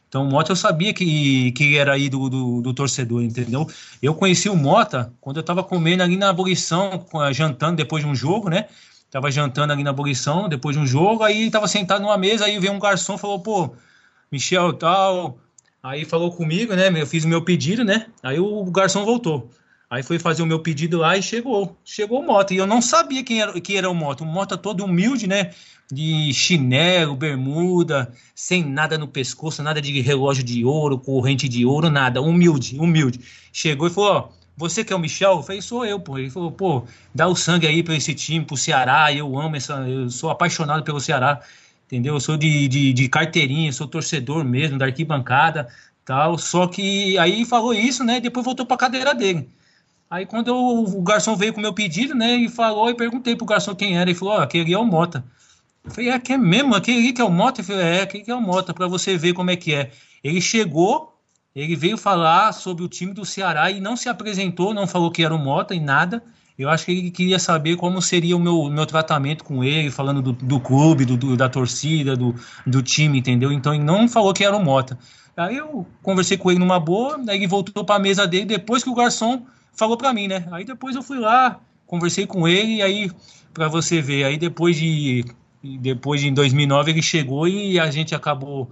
Então, o Mota eu sabia que, que era ídolo do, do torcedor, entendeu? Eu conheci o Mota quando eu estava comendo ali na abolição, jantando depois de um jogo, né? Tava jantando ali na abolição depois de um jogo, aí tava sentado numa mesa, aí veio um garçom falou, pô, Michel tal. Aí falou comigo, né? Eu fiz o meu pedido, né? Aí o garçom voltou. Aí foi fazer o meu pedido lá e chegou. Chegou o Mota. E eu não sabia quem era, quem era o Mota. O Mota todo humilde, né? De chinelo, bermuda, sem nada no pescoço, nada de relógio de ouro, corrente de ouro, nada. Humilde, humilde. Chegou e falou: Ó, você que é o Michel? Eu falei: Sou eu, pô. Ele falou: Pô, dá o sangue aí para esse time, pro Ceará. Eu amo essa. Eu sou apaixonado pelo Ceará. Entendeu? Eu sou de, de, de carteirinha, sou torcedor mesmo, da arquibancada tal. Só que aí falou isso, né? Depois voltou para cadeira dele. Aí quando eu, o garçom veio com o meu pedido, né, e falou, e perguntei pro garçom quem era, e falou, oh, aquele é o Mota. Eu falei, é que é mesmo, aquele que é o Mota? Falei, é, aquele que é o Mota, para você ver como é que é. Ele chegou, ele veio falar sobre o time do Ceará e não se apresentou, não falou que era o Mota e nada. Eu acho que ele queria saber como seria o meu, meu tratamento com ele, falando do, do clube, do, do, da torcida, do, do time, entendeu? Então ele não falou que era o Mota. Aí eu conversei com ele numa boa, aí ele voltou para a mesa dele depois que o garçom falou para mim, né? Aí depois eu fui lá, conversei com ele, e aí, para você ver, aí depois de depois de em 2009 ele chegou e a gente acabou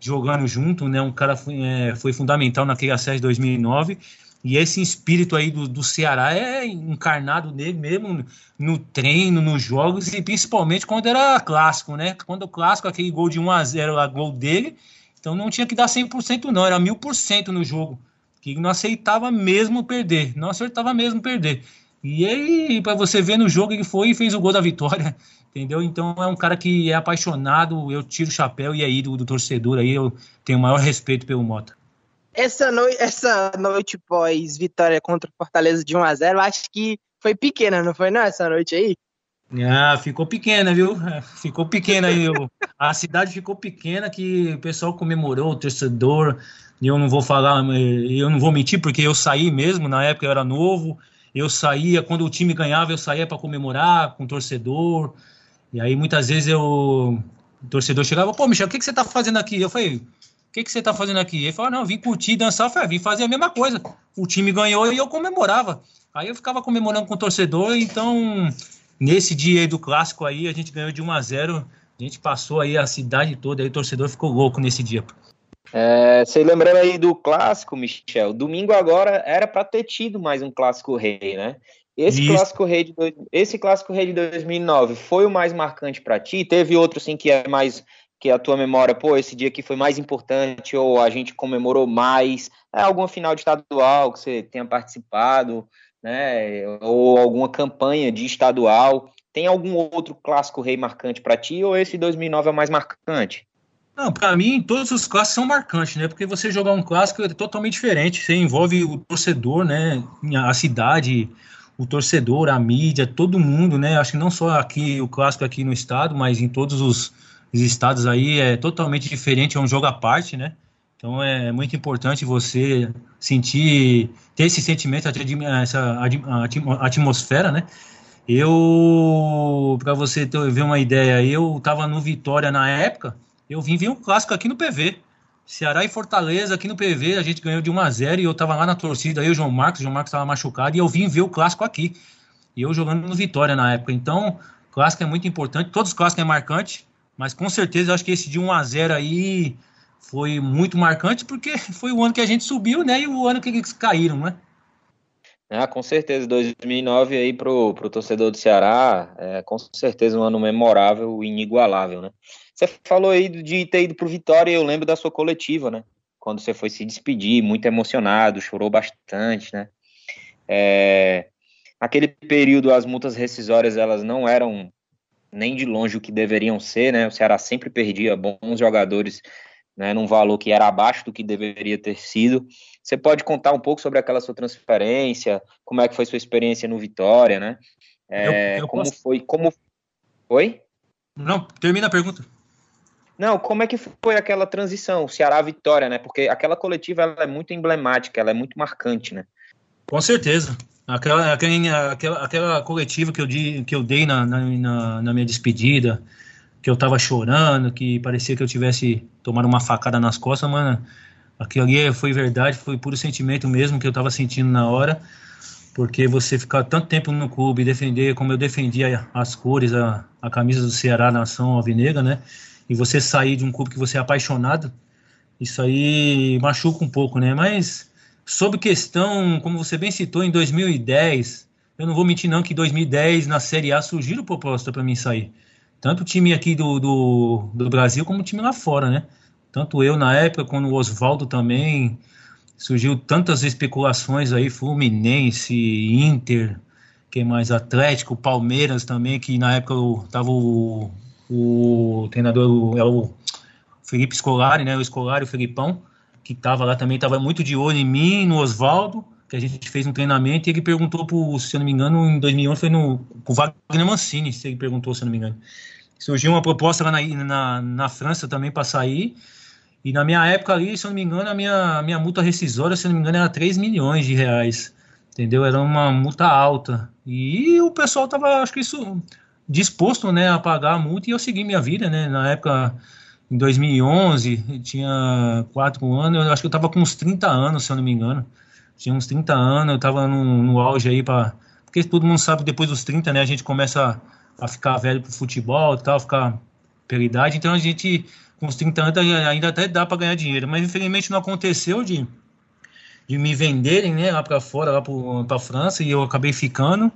jogando junto, né? Um cara foi, é, foi fundamental naquele acesso de 2009 e esse espírito aí do, do Ceará é encarnado nele mesmo no treino, nos jogos e principalmente quando era clássico, né? Quando o clássico, aquele gol de 1 a 0 lá, gol dele, então não tinha que dar 100% não, era 1000% no jogo. Que não aceitava mesmo perder, não acertava mesmo perder. E ele, para você ver no jogo, ele foi e fez o gol da vitória, entendeu? Então é um cara que é apaixonado, eu tiro o chapéu e aí do, do torcedor aí eu tenho o maior respeito pelo Mota. Essa, no... Essa noite pós vitória contra o Fortaleza de 1 a 0 acho que foi pequena, não foi não, essa noite aí? Ah, ficou pequena, viu? Ficou pequena aí. A cidade ficou pequena que o pessoal comemorou, o torcedor. E eu não vou falar, eu não vou mentir, porque eu saí mesmo, na época eu era novo, eu saía, quando o time ganhava, eu saía para comemorar com o torcedor. E aí muitas vezes eu, o torcedor chegava, pô, Michel, o que, que você tá fazendo aqui? Eu falei, que, que você tá fazendo aqui? Ele falou, não, vim curtir, dançar, eu falei, vim fazer a mesma coisa. O time ganhou e eu comemorava. Aí eu ficava comemorando com o torcedor, então nesse dia aí do clássico aí, a gente ganhou de 1 a 0 a gente passou aí a cidade toda, aí o torcedor ficou louco nesse dia. É, você lembrando aí do clássico, Michel, domingo agora era para ter tido mais um clássico rei, né? Esse Isso. clássico rei de esse clássico rei de 2009 foi o mais marcante para ti? Teve outro sim que é mais que a tua memória, pô, esse dia aqui foi mais importante ou a gente comemorou mais? É alguma final de estadual que você tenha participado, né? Ou alguma campanha de estadual? Tem algum outro clássico rei marcante para ti ou esse 2009 é mais marcante? Não, para mim, todos os clássicos são marcantes, né? Porque você jogar um clássico é totalmente diferente. Você envolve o torcedor, né? A cidade, o torcedor, a mídia, todo mundo, né? Acho que não só aqui, o clássico aqui no estado, mas em todos os, os estados aí é totalmente diferente, é um jogo à parte, né? Então é muito importante você sentir, ter esse sentimento, essa atmosfera, né? Eu, para você ter, ver uma ideia, eu estava no Vitória na época, eu vim ver um clássico aqui no PV. Ceará e Fortaleza aqui no PV, a gente ganhou de 1 a 0 e eu tava lá na torcida, aí o João Marcos, o João Marcos estava machucado e eu vim ver o clássico aqui. E eu jogando no Vitória na época. Então, clássico é muito importante, todos os clássicos é marcante, mas com certeza eu acho que esse de 1 a 0 aí foi muito marcante porque foi o ano que a gente subiu, né, e o ano que eles caíram, né? Ah, com certeza, 2009 aí pro, pro torcedor do Ceará, é com certeza um ano memorável e inigualável, né? Você falou aí de ter ido pro Vitória, eu lembro da sua coletiva, né? Quando você foi se despedir, muito emocionado, chorou bastante, né? É, naquele período, as multas rescisórias, elas não eram nem de longe o que deveriam ser, né? O Ceará sempre perdia bons jogadores, né? Num valor que era abaixo do que deveria ter sido. Você pode contar um pouco sobre aquela sua transferência, como é que foi sua experiência no Vitória, né? É, eu, eu como posso... foi, como... Oi? Não, termina a pergunta. Não, como é que foi aquela transição, Ceará-Vitória, né? Porque aquela coletiva ela é muito emblemática, ela é muito marcante, né? Com certeza. Aquela, aquela, aquela, coletiva que eu, di, que eu dei na, na, na minha despedida, que eu tava chorando, que parecia que eu tivesse tomado uma facada nas costas, mano. Aquilo ali foi verdade, foi puro sentimento mesmo que eu tava sentindo na hora. Porque você ficar tanto tempo no clube, defender como eu defendia as cores, a, a camisa do Ceará, nação alvinegra, né? e você sair de um clube que você é apaixonado, isso aí machuca um pouco, né? Mas sobre questão, como você bem citou, em 2010, eu não vou mentir não que em 2010 na Série A surgiram proposta para mim sair. Tanto o time aqui do, do, do, Brasil como o time lá fora, né? Tanto eu na época, quando o Oswaldo também, surgiu tantas especulações aí, Fluminense, Inter, quem mais? Atlético, Palmeiras também, que na época tava o o treinador é o Felipe Scolari, né? O Scolari, o Felipão, que estava lá também, estava muito de olho em mim, no Oswaldo, que a gente fez um treinamento e ele perguntou pro, se eu não me engano, em 2011 foi no o Wagner Mancini, se ele perguntou, se eu não me engano. Surgiu uma proposta lá na, na, na França também para sair. E na minha época ali, se eu não me engano, a minha, minha multa rescisória, se eu não me engano, era 3 milhões de reais. entendeu? Era uma multa alta. E o pessoal tava, acho que isso, disposto, né, a pagar a multa e eu segui minha vida, né? Na época, em 2011, tinha quatro anos, eu acho que eu tava com uns 30 anos, se eu não me engano. Tinha uns 30 anos, eu tava no, no auge aí para Porque todo mundo sabe depois dos 30, né, a gente começa a, ficar velho pro futebol e tal, ficar pela idade. Então a gente, com uns 30 anos, ainda até dá para ganhar dinheiro. Mas infelizmente não aconteceu de, de me venderem, né, lá para fora, lá para França, e eu acabei ficando.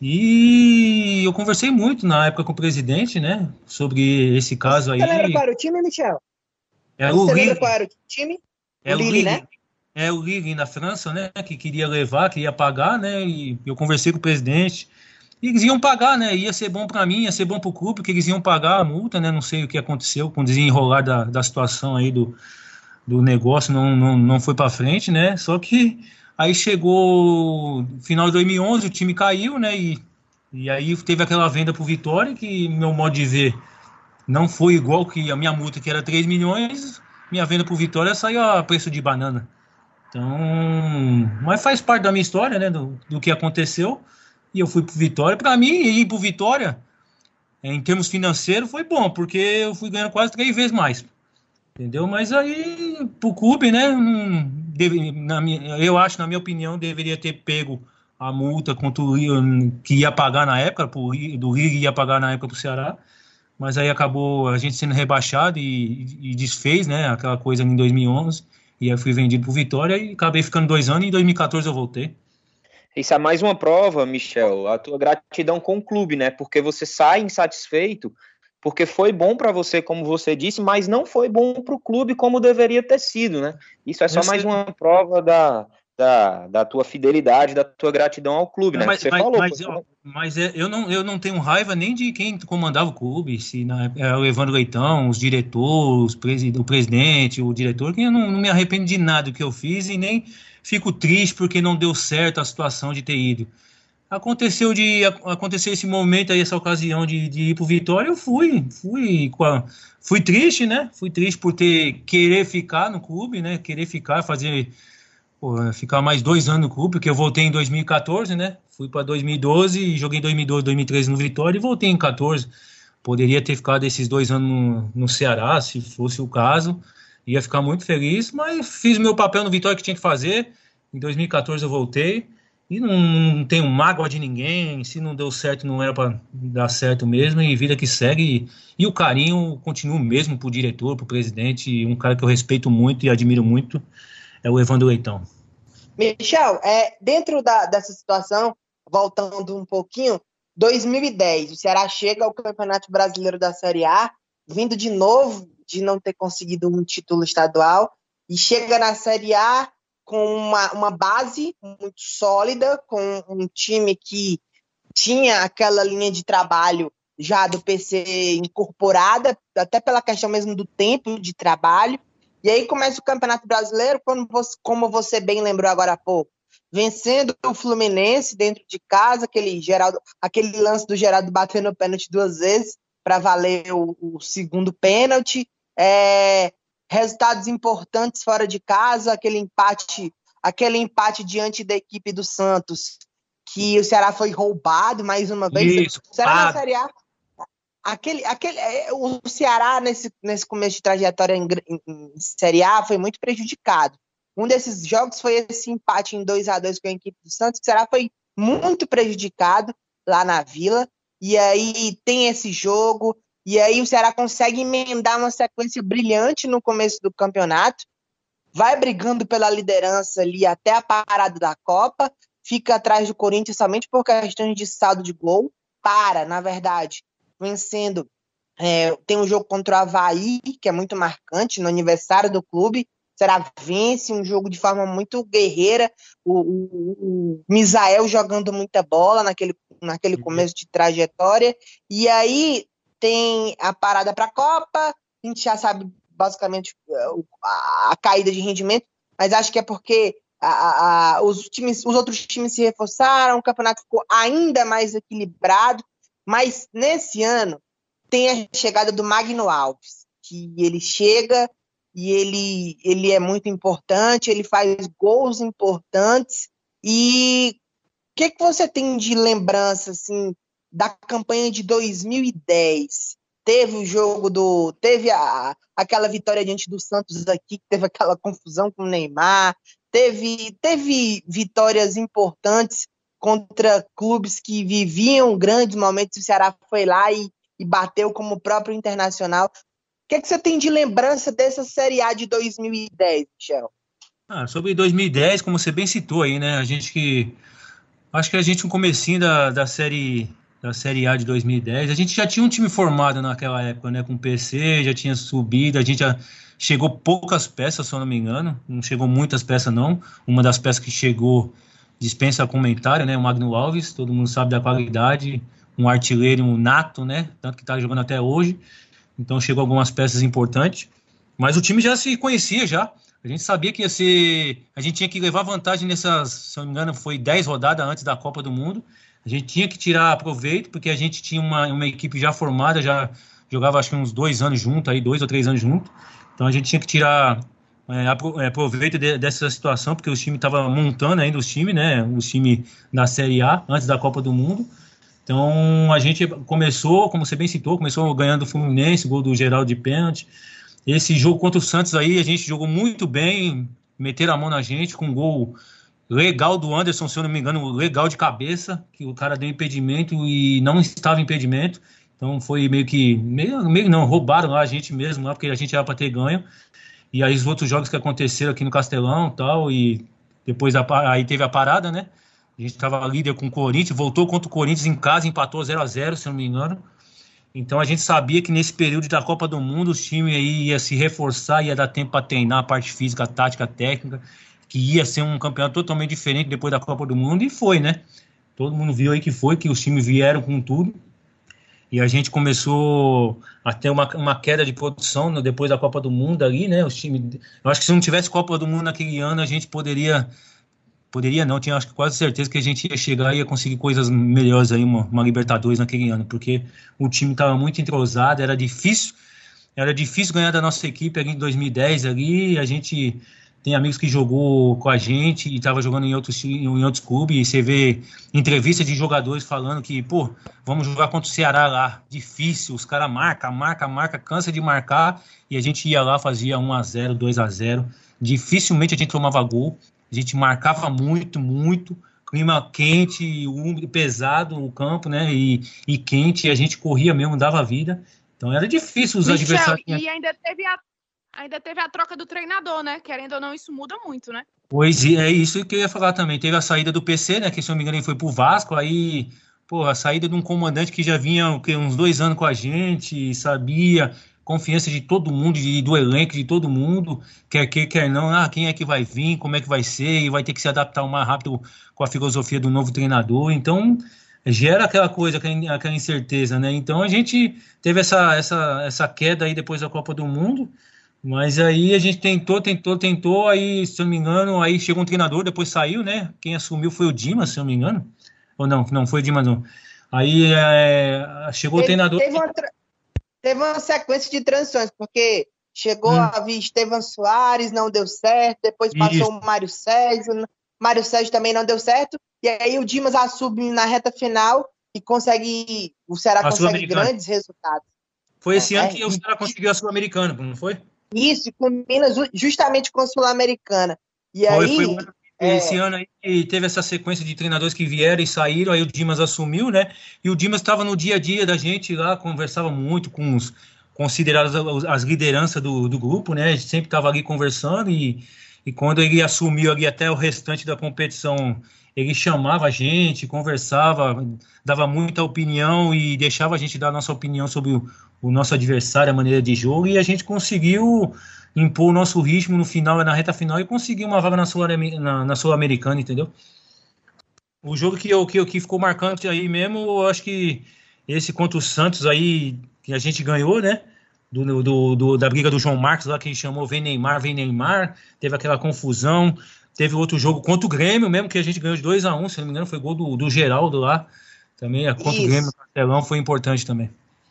E eu conversei muito na época com o presidente, né, sobre esse caso aí. Você lembra qual era o time, Michel? É o Você qual era o time? É o Lille, né? É o Lille na França, né, que queria levar, queria pagar, né, e eu conversei com o presidente. E eles iam pagar, né, ia ser bom para mim, ia ser bom para o clube, porque eles iam pagar a multa, né, não sei o que aconteceu com o desenrolar da, da situação aí do, do negócio, não, não, não foi para frente, né, só que Aí chegou final de 2011, o time caiu, né? E, e aí teve aquela venda pro Vitória, que meu modo de ver não foi igual que a minha multa, que era 3 milhões, minha venda pro Vitória saiu a preço de banana. Então, mas faz parte da minha história, né? Do, do que aconteceu. E eu fui pro Vitória. Para mim, ir pro Vitória, em termos financeiros, foi bom, porque eu fui ganhando quase três vezes mais. Entendeu? Mas aí, pro clube, né? Deve, na minha, eu acho, na minha opinião, deveria ter pego a multa contra o Rio, que ia pagar na época, pro, do Rio ia pagar na época para o Ceará, mas aí acabou a gente sendo rebaixado e, e desfez, né, aquela coisa em 2011, e aí fui vendido para Vitória e acabei ficando dois anos e em 2014 eu voltei. Isso é mais uma prova, Michel, a tua gratidão com o clube, né? Porque você sai insatisfeito porque foi bom para você, como você disse, mas não foi bom para o clube como deveria ter sido, né? Isso é só mais uma prova da, da, da tua fidelidade, da tua gratidão ao clube, né? Mas, você mas, falou. Mas, eu, mas é, eu, não, eu não tenho raiva nem de quem comandava o clube, se na, é o Evandro Leitão, os diretores, o presidente, o diretor, que eu não, não me arrependo de nada do que eu fiz e nem fico triste porque não deu certo a situação de ter ido aconteceu de acontecer esse momento aí, essa ocasião de, de ir pro Vitória, eu fui, fui, fui triste, né? Fui triste por ter querer ficar no clube, né? Querer ficar, fazer pô, ficar mais dois anos no clube, porque eu voltei em 2014, né? Fui para 2012 e joguei em 2012, 2013 no Vitória e voltei em 14. Poderia ter ficado esses dois anos no, no Ceará, se fosse o caso. Ia ficar muito feliz, mas fiz o meu papel no Vitória que tinha que fazer. Em 2014 eu voltei. E não, não tenho mágoa de ninguém. Se não deu certo, não era para dar certo mesmo. E vida que segue. E, e o carinho continua mesmo pro diretor, pro presidente. Um cara que eu respeito muito e admiro muito é o Evandro Leitão. Michel, é, dentro da, dessa situação, voltando um pouquinho, 2010, o Ceará chega ao Campeonato Brasileiro da Série A, vindo de novo de não ter conseguido um título estadual, e chega na Série A com uma, uma base muito sólida, com um time que tinha aquela linha de trabalho já do PC incorporada, até pela questão mesmo do tempo de trabalho. E aí começa o Campeonato Brasileiro, você, como você bem lembrou agora há pouco, vencendo o Fluminense dentro de casa, aquele, Geraldo, aquele lance do Geraldo batendo o pênalti duas vezes para valer o, o, segundo pênalti. É, resultados importantes fora de casa, aquele empate, aquele empate diante da equipe do Santos, que o Ceará foi roubado mais uma vez. Isso, o Ceará na Série A. Aquele, aquele, é, o Ceará, nesse, nesse começo de trajetória em, em, em Série A, foi muito prejudicado. Um desses jogos foi esse empate em 2 a 2 com a equipe do Santos. O Ceará foi muito prejudicado lá na Vila. E aí tem esse jogo, e aí o Ceará consegue emendar uma sequência brilhante no começo do campeonato, vai brigando pela liderança ali até a parada da Copa, fica atrás do Corinthians somente por questões de saldo de gol, para, na verdade, vencendo. É, tem um jogo contra o Havaí, que é muito marcante, no aniversário do clube. Será vence um jogo de forma muito guerreira. O, o, o Misael jogando muita bola naquele, naquele uhum. começo de trajetória. E aí tem a parada para a Copa, a gente já sabe basicamente a, a, caída de rendimento, mas acho que é porque a, a, os, times, os outros times se reforçaram, o campeonato ficou ainda mais equilibrado, mas nesse ano tem a chegada do Magno Alves, que ele chega e ele, ele é muito importante, ele faz gols importantes, E o que, que você tem de lembrança assim da campanha de 2010? Teve o jogo do. Teve a, aquela vitória diante do Santos aqui, que teve aquela confusão com o Neymar. Teve, teve vitórias importantes contra clubes que viviam grandes momentos. O Ceará foi lá e, e bateu como o próprio Internacional. O que, é que você tem de lembrança dessa Série A de 2010, Michel? Ah, sobre 2010, como você bem citou aí, né? A gente que. Acho que a gente, no comecinho da, da série da Série A de 2010, a gente já tinha um time formado naquela época, né? Com PC, já tinha subido, a gente já chegou poucas peças, se eu não me engano. Não chegou muitas peças, não. Uma das peças que chegou dispensa comentário, né? O Magno Alves, todo mundo sabe da qualidade, um artilheiro um nato, né? Tanto que está jogando até hoje. Então chegou algumas peças importantes. Mas o time já se conhecia já. A gente sabia que ia ser. A gente tinha que levar vantagem nessas, se eu não me engano, foi 10 rodadas antes da Copa do Mundo. A gente tinha que tirar proveito, porque a gente tinha uma, uma equipe já formada, já jogava acho que uns dois anos junto, aí, dois ou três anos junto. Então a gente tinha que tirar é, é, proveito de, dessa situação, porque o time estava montando ainda os times, né? O time da Série A, antes da Copa do Mundo. Então a gente começou, como você bem citou, começou ganhando o Fluminense, gol do Geraldo de pênalti. Esse jogo contra o Santos aí, a gente jogou muito bem, meteram a mão na gente com um gol legal do Anderson, se eu não me engano, legal de cabeça, que o cara deu impedimento e não estava impedimento. Então foi meio que, meio, meio não, roubaram lá a gente mesmo lá, porque a gente era para ter ganho. E aí os outros jogos que aconteceram aqui no Castelão tal, e depois a, aí teve a parada, né? A gente estava líder com o Corinthians, voltou contra o Corinthians em casa, empatou 0 a 0 se não me engano. Então a gente sabia que nesse período da Copa do Mundo os times aí ia se reforçar, ia dar tempo para treinar a parte física, tática, técnica, que ia ser um campeonato totalmente diferente depois da Copa do Mundo, e foi, né? Todo mundo viu aí que foi, que os times vieram com tudo e a gente começou a ter uma, uma queda de produção no, depois da Copa do Mundo ali, né? Os times, eu acho que se não tivesse Copa do Mundo naquele ano, a gente poderia poderia não, tinha acho que quase certeza que a gente ia chegar e ia conseguir coisas melhores aí, uma, uma Libertadores naquele ano, porque o time estava muito entrosado, era difícil, era difícil ganhar da nossa equipe ali em 2010 ali, a gente tem amigos que jogou com a gente e estava jogando em outros, em outros clubes, e você vê entrevistas de jogadores falando que, pô, vamos jogar contra o Ceará lá, difícil, os caras marcam, marca, marca, cansa de marcar, e a gente ia lá, fazia 1 a 0 2 a 0 dificilmente a gente tomava gol, a gente marcava muito, muito, clima quente, úmido, pesado o campo, né, e, e quente, e a gente corria mesmo, dava vida, então era difícil os Michel, adversários. E ainda teve a ainda teve a troca do treinador, né? Querendo ou não, isso muda muito, né? Pois é, isso que eu ia falar também. Teve a saída do PC, né? Que se eu não me engano foi pro Vasco, aí, pô, a saída de um comandante que já vinha o uns dois anos com a gente, sabia, confiança de todo mundo, de, do elenco, de todo mundo, quer que quer não, ah, quem é que vai vir, como é que vai ser, e vai ter que se adaptar o mais rápido com a filosofia do novo treinador. Então, gera aquela coisa, aquela incerteza, né? Então a gente teve essa, essa, essa queda aí depois da Copa do Mundo. Mas aí a gente tentou, tentou, tentou, aí, se eu não me engano, aí chegou um treinador, depois saiu, né? Quem assumiu foi o Dimas, se eu não me engano. Ou não, não foi o Dimas, não. Aí é, chegou teve, o treinador. Teve uma, teve uma, sequência de transições, porque chegou hum. a vir Estevam Soares, não deu certo, depois passou Isso. o Mário Sérgio, Mário Sérgio também não deu certo, e aí o Dimas assume na reta final e consegue, o Ceará a consegue grandes resultados. Foi esse é, ano que o Ceará conseguiu a Sul-Americana, não foi? Isso, combina justamente com a Sul-Americana. E foi, aí. É... Esse ano aí teve essa sequência de treinadores que vieram e saíram, aí o Dimas assumiu, né? E o Dimas estava no dia a dia da gente lá, conversava muito com os considerados as lideranças do, do grupo, né? A gente sempre estava ali conversando e, e quando ele assumiu ali até o restante da competição, ele chamava a gente, conversava, dava muita opinião e deixava a gente dar a nossa opinião sobre o, o nosso adversário, a maneira de jogo, e a gente conseguiu impor o nosso ritmo no final, na reta final, e conseguir uma vaga na Sul-Americana, na, Sul entendeu? O jogo que, eu, que, que ficou marcante aí mesmo, eu acho que esse contra o Santos aí, que a gente ganhou, né? Do, do, do, da briga do João Marcos lá, que chamou Vem Neymar, Vem Neymar, teve aquela confusão. Teve outro jogo contra o Grêmio, mesmo que a gente ganhou de 2 a 1 um, se não me engano, foi gol do, do Geraldo lá. Também a contra Isso. o Grêmio no Castelão foi importante também.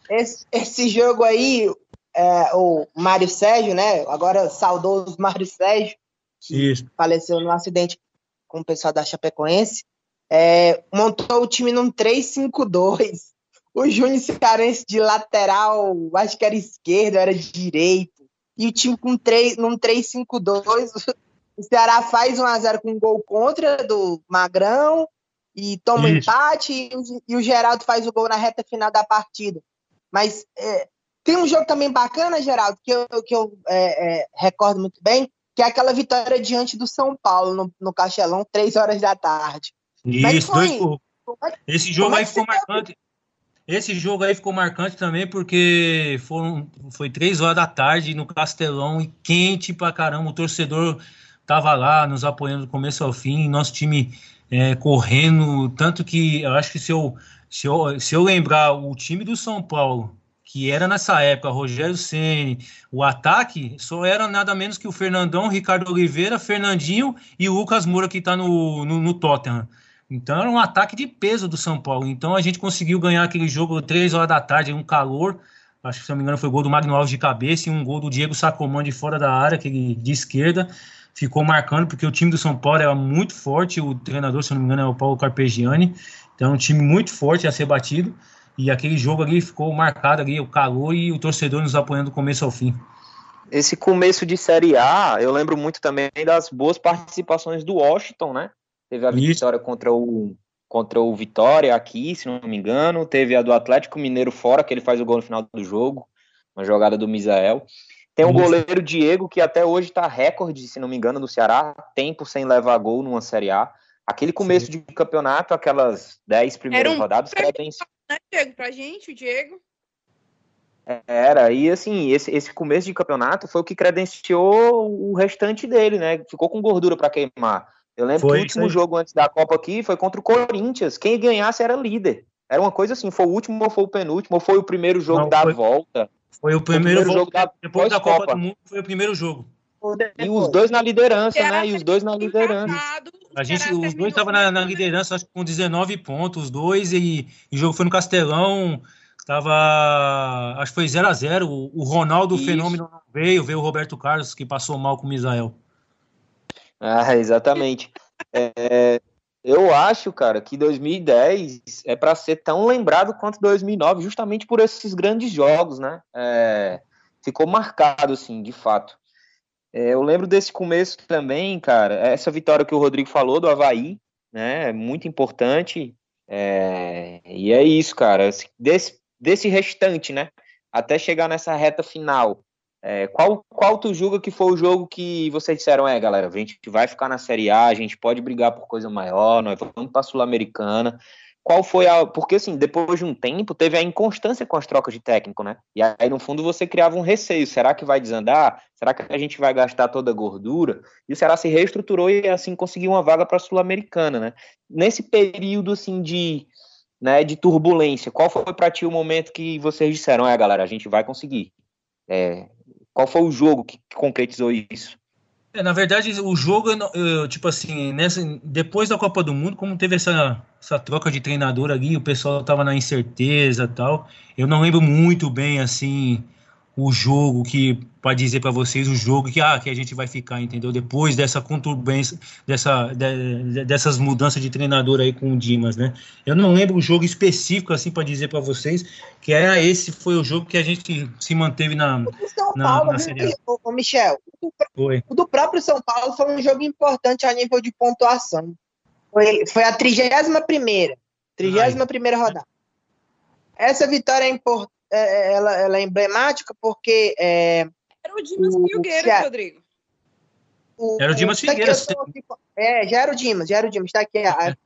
Esse, esse jogo aí, é, o Mário Sérgio, né? Agora saudoso Mário Sérgio, que Isso. faleceu no acidente. com o pessoal da Chapecoense, é, montou o time num 3-5-2. O Júnior Cearense de lateral, acho que era esquerdo, era direito. E o time com 3, num 3-5-2, o Ceará faz 1x0 com um gol contra do Magrão e toma um empate e, e, o Geraldo faz o gol na reta final da partida. Mas é, tem um jogo também bacana, Geraldo, que eu, que eu é, é, recordo muito bem, que é aquela vitória diante do São Paulo no, no Castelão, três horas da tarde. Isso, dois gols. Esse jogo aí ficou marcante. Esse jogo aí ficou marcante também porque foram, foi três horas da tarde no Castelão e quente pra caramba. O torcedor tava lá nos apoiando do começo ao fim, nosso time é, correndo. Tanto que eu acho que se eu, se, eu, se eu lembrar o time do São Paulo, que era nessa época Rogério Ceni, o ataque só era nada menos que o Fernandão, Ricardo Oliveira, Fernandinho e o Lucas Moura que está no, no, no Tottenham. Então era um ataque de peso do São Paulo. Então a gente conseguiu ganhar aquele jogo três horas da tarde, um calor. Acho que se não me engano foi gol do Magno Alves de cabeça e um gol do Diego Sacomã de fora da área, aquele de esquerda. Ficou marcando porque o time do São Paulo era muito forte. O treinador, se não me engano, é o Paulo Carpegiani. Então é um time muito forte a ser batido. E aquele jogo ali ficou marcado ali, o calor e o torcedor nos apoiando do começo ao fim. Esse começo de Série A, eu lembro muito também das boas participações do Washington, né? Teve a Isso. vitória contra o, contra o Vitória aqui, se não me engano. Teve a do Atlético Mineiro fora, que ele faz o gol no final do jogo. Uma jogada do Misael. Tem o goleiro Diego, que até hoje está recorde, se não me engano, no Ceará. Tempo sem levar gol numa Série A. Aquele começo Sim. de campeonato, aquelas 10 primeiras um rodadas, credenciou. Né, Diego? Pra gente, o Diego. Era, e assim, esse, esse começo de campeonato foi o que credenciou o restante dele, né? Ficou com gordura para queimar. Eu lembro foi, que o último jogo antes da Copa aqui foi contra o Corinthians. Quem ganhasse era líder. Era uma coisa assim, foi o último ou foi o penúltimo, ou foi o primeiro jogo Não, da foi, volta. Foi o primeiro, o primeiro jogo da, depois da Copa do Mundo, foi o primeiro jogo. E os dois na liderança, né? E os dois na liderança. A gente, os dois estavam na, na, liderança, acho que com 19 pontos, os dois, e, e o jogo foi no Castelão, tava, acho que foi 0 a 0 O, o Ronaldo Isso. Fenômeno não veio, veio o Roberto Carlos, que passou mal com o Misael. Ah, exatamente. é, eu acho, cara, que 2010 é para ser tão lembrado quanto 2009, justamente por esses grandes jogos, né? É, ficou marcado, assim, de fato. É, eu lembro desse começo também, cara, essa vitória que o Rodrigo falou do Havaí, né? É muito importante. É, e é isso, cara. Desse, desse restante, né? Até chegar nessa reta final. É, qual, qual tu julga que foi o jogo que vocês disseram, é, galera, a gente vai ficar na Série A, a gente pode brigar por coisa maior, nós vamos para Sul-Americana. Qual foi a. Porque, assim, depois de um tempo, teve a inconstância com as trocas de técnico, né? E aí, no fundo, você criava um receio: será que vai desandar? Será que a gente vai gastar toda a gordura? E o Ceará se reestruturou e, assim, conseguiu uma vaga para a Sul-Americana, né? Nesse período, assim, de. Né, de turbulência, qual foi para ti o momento que vocês disseram, é, galera, a gente vai conseguir? É, qual foi o jogo que concretizou isso? É, na verdade, o jogo, tipo assim, nessa, depois da Copa do Mundo, como teve essa, essa troca de treinador ali, o pessoal tava na incerteza tal. Eu não lembro muito bem, assim, o jogo que para dizer para vocês o jogo que ah que a gente vai ficar entendeu? Depois dessa conturbência dessa de, dessas mudanças de treinador aí com o Dimas né? Eu não lembro o jogo específico assim para dizer para vocês que era esse foi o jogo que a gente se manteve na São na, Paulo, na série o Michel o, foi. o do próprio São Paulo foi um jogo importante a nível de pontuação. Foi, foi a 31 primeira 31 primeira rodada. Essa vitória é importante ela, ela, é emblemática porque. É, era o Dimas o, Figueiredo, Rodrigo. O, era o Dimas Figueiredo. É, já era o Dimas, já era o Dimas. Está aqui,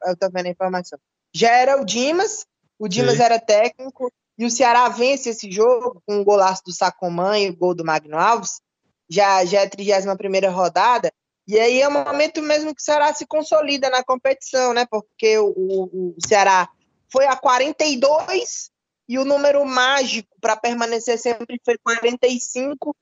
eu estou vendo a informação. Já era o Dimas, o Dimas Sim. era técnico, e o Ceará vence esse jogo com o um golaço do Sacomã e o gol do Magno Alves. Já, já é a 31 rodada. E aí é o momento mesmo que o Ceará se consolida na competição, né? Porque o, o, o Ceará foi a 42 e o número mágico para permanecer sempre foi 45.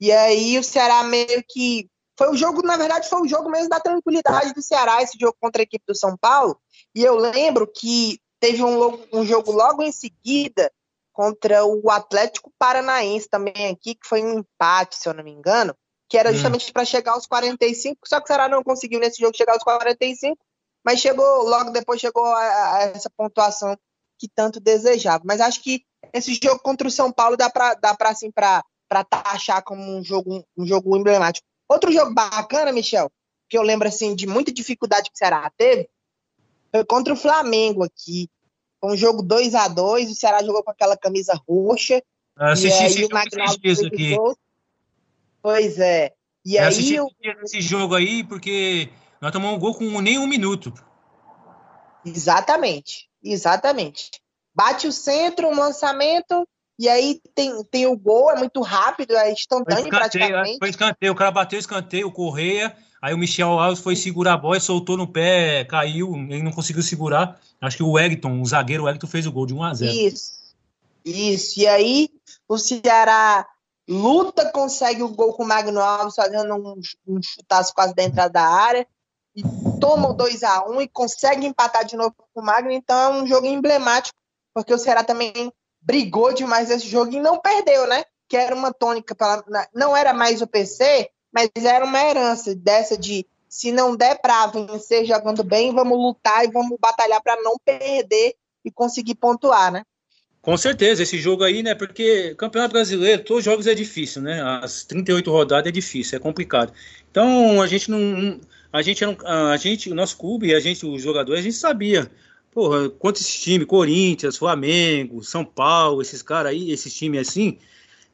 E aí o Ceará meio que. Foi o jogo, na verdade, foi o jogo mesmo da tranquilidade do Ceará, esse jogo contra a equipe do São Paulo. E eu lembro que teve um, um jogo logo em seguida contra o Atlético Paranaense também aqui, que foi um empate, se eu não me engano. que era hum. justamente hum. para chegar aos 45, só que o Ceará não conseguiu nesse jogo chegar aos 45, mas chegou, logo depois chegou a, a essa pontuação que tanto desejava. Mas acho que esse jogo contra o São Paulo dá para dá para assim para para taxar como um jogo um jogo emblemático. Outro jogo bacana, Michel, que eu lembro assim de muita dificuldade que o Ceará teve, foi contra o Flamengo aqui. Foi um jogo 2 a 2 o Ceará jogou com aquela camisa roxa. Ah, assisti, e aí, o Magnaldo isso aqui. Pois é. E eu aí assisti eu... esse jogo aí porque nós tomamos um gol com nem um minuto. Exatamente. Exatamente. Bate o centro, um lançamento, e aí tem, tem o gol, é muito rápido, é instantâneo praticamente. Foi escanteio, o cara bateu escanteio, o Correia, aí o Michel Alves foi segurar a bola, soltou no pé, caiu, ele não conseguiu segurar. Acho que o Wellington, o zagueiro Wellington fez o gol de 1 a 0 Isso, isso. E aí o Ceará luta, consegue o gol com o Magno Alves, fazendo um, um chutaço quase da entrada da área, toma o 2 a 1 e consegue empatar de novo com o Magno, então é um jogo emblemático, porque o Ceará também brigou demais esse jogo e não perdeu, né? Que era uma tônica, pra, não era mais o PC, mas era uma herança dessa de se não der para vencer jogando bem, vamos lutar e vamos batalhar para não perder e conseguir pontuar, né? Com certeza, esse jogo aí, né? Porque Campeonato Brasileiro, todos os jogos é difícil, né? As 38 rodadas é difícil, é complicado. Então, a gente não. A gente, a gente, o nosso clube, a gente, os jogadores, a gente sabia porra, quanto esse time, Corinthians, Flamengo, São Paulo, esses caras aí, esses times assim,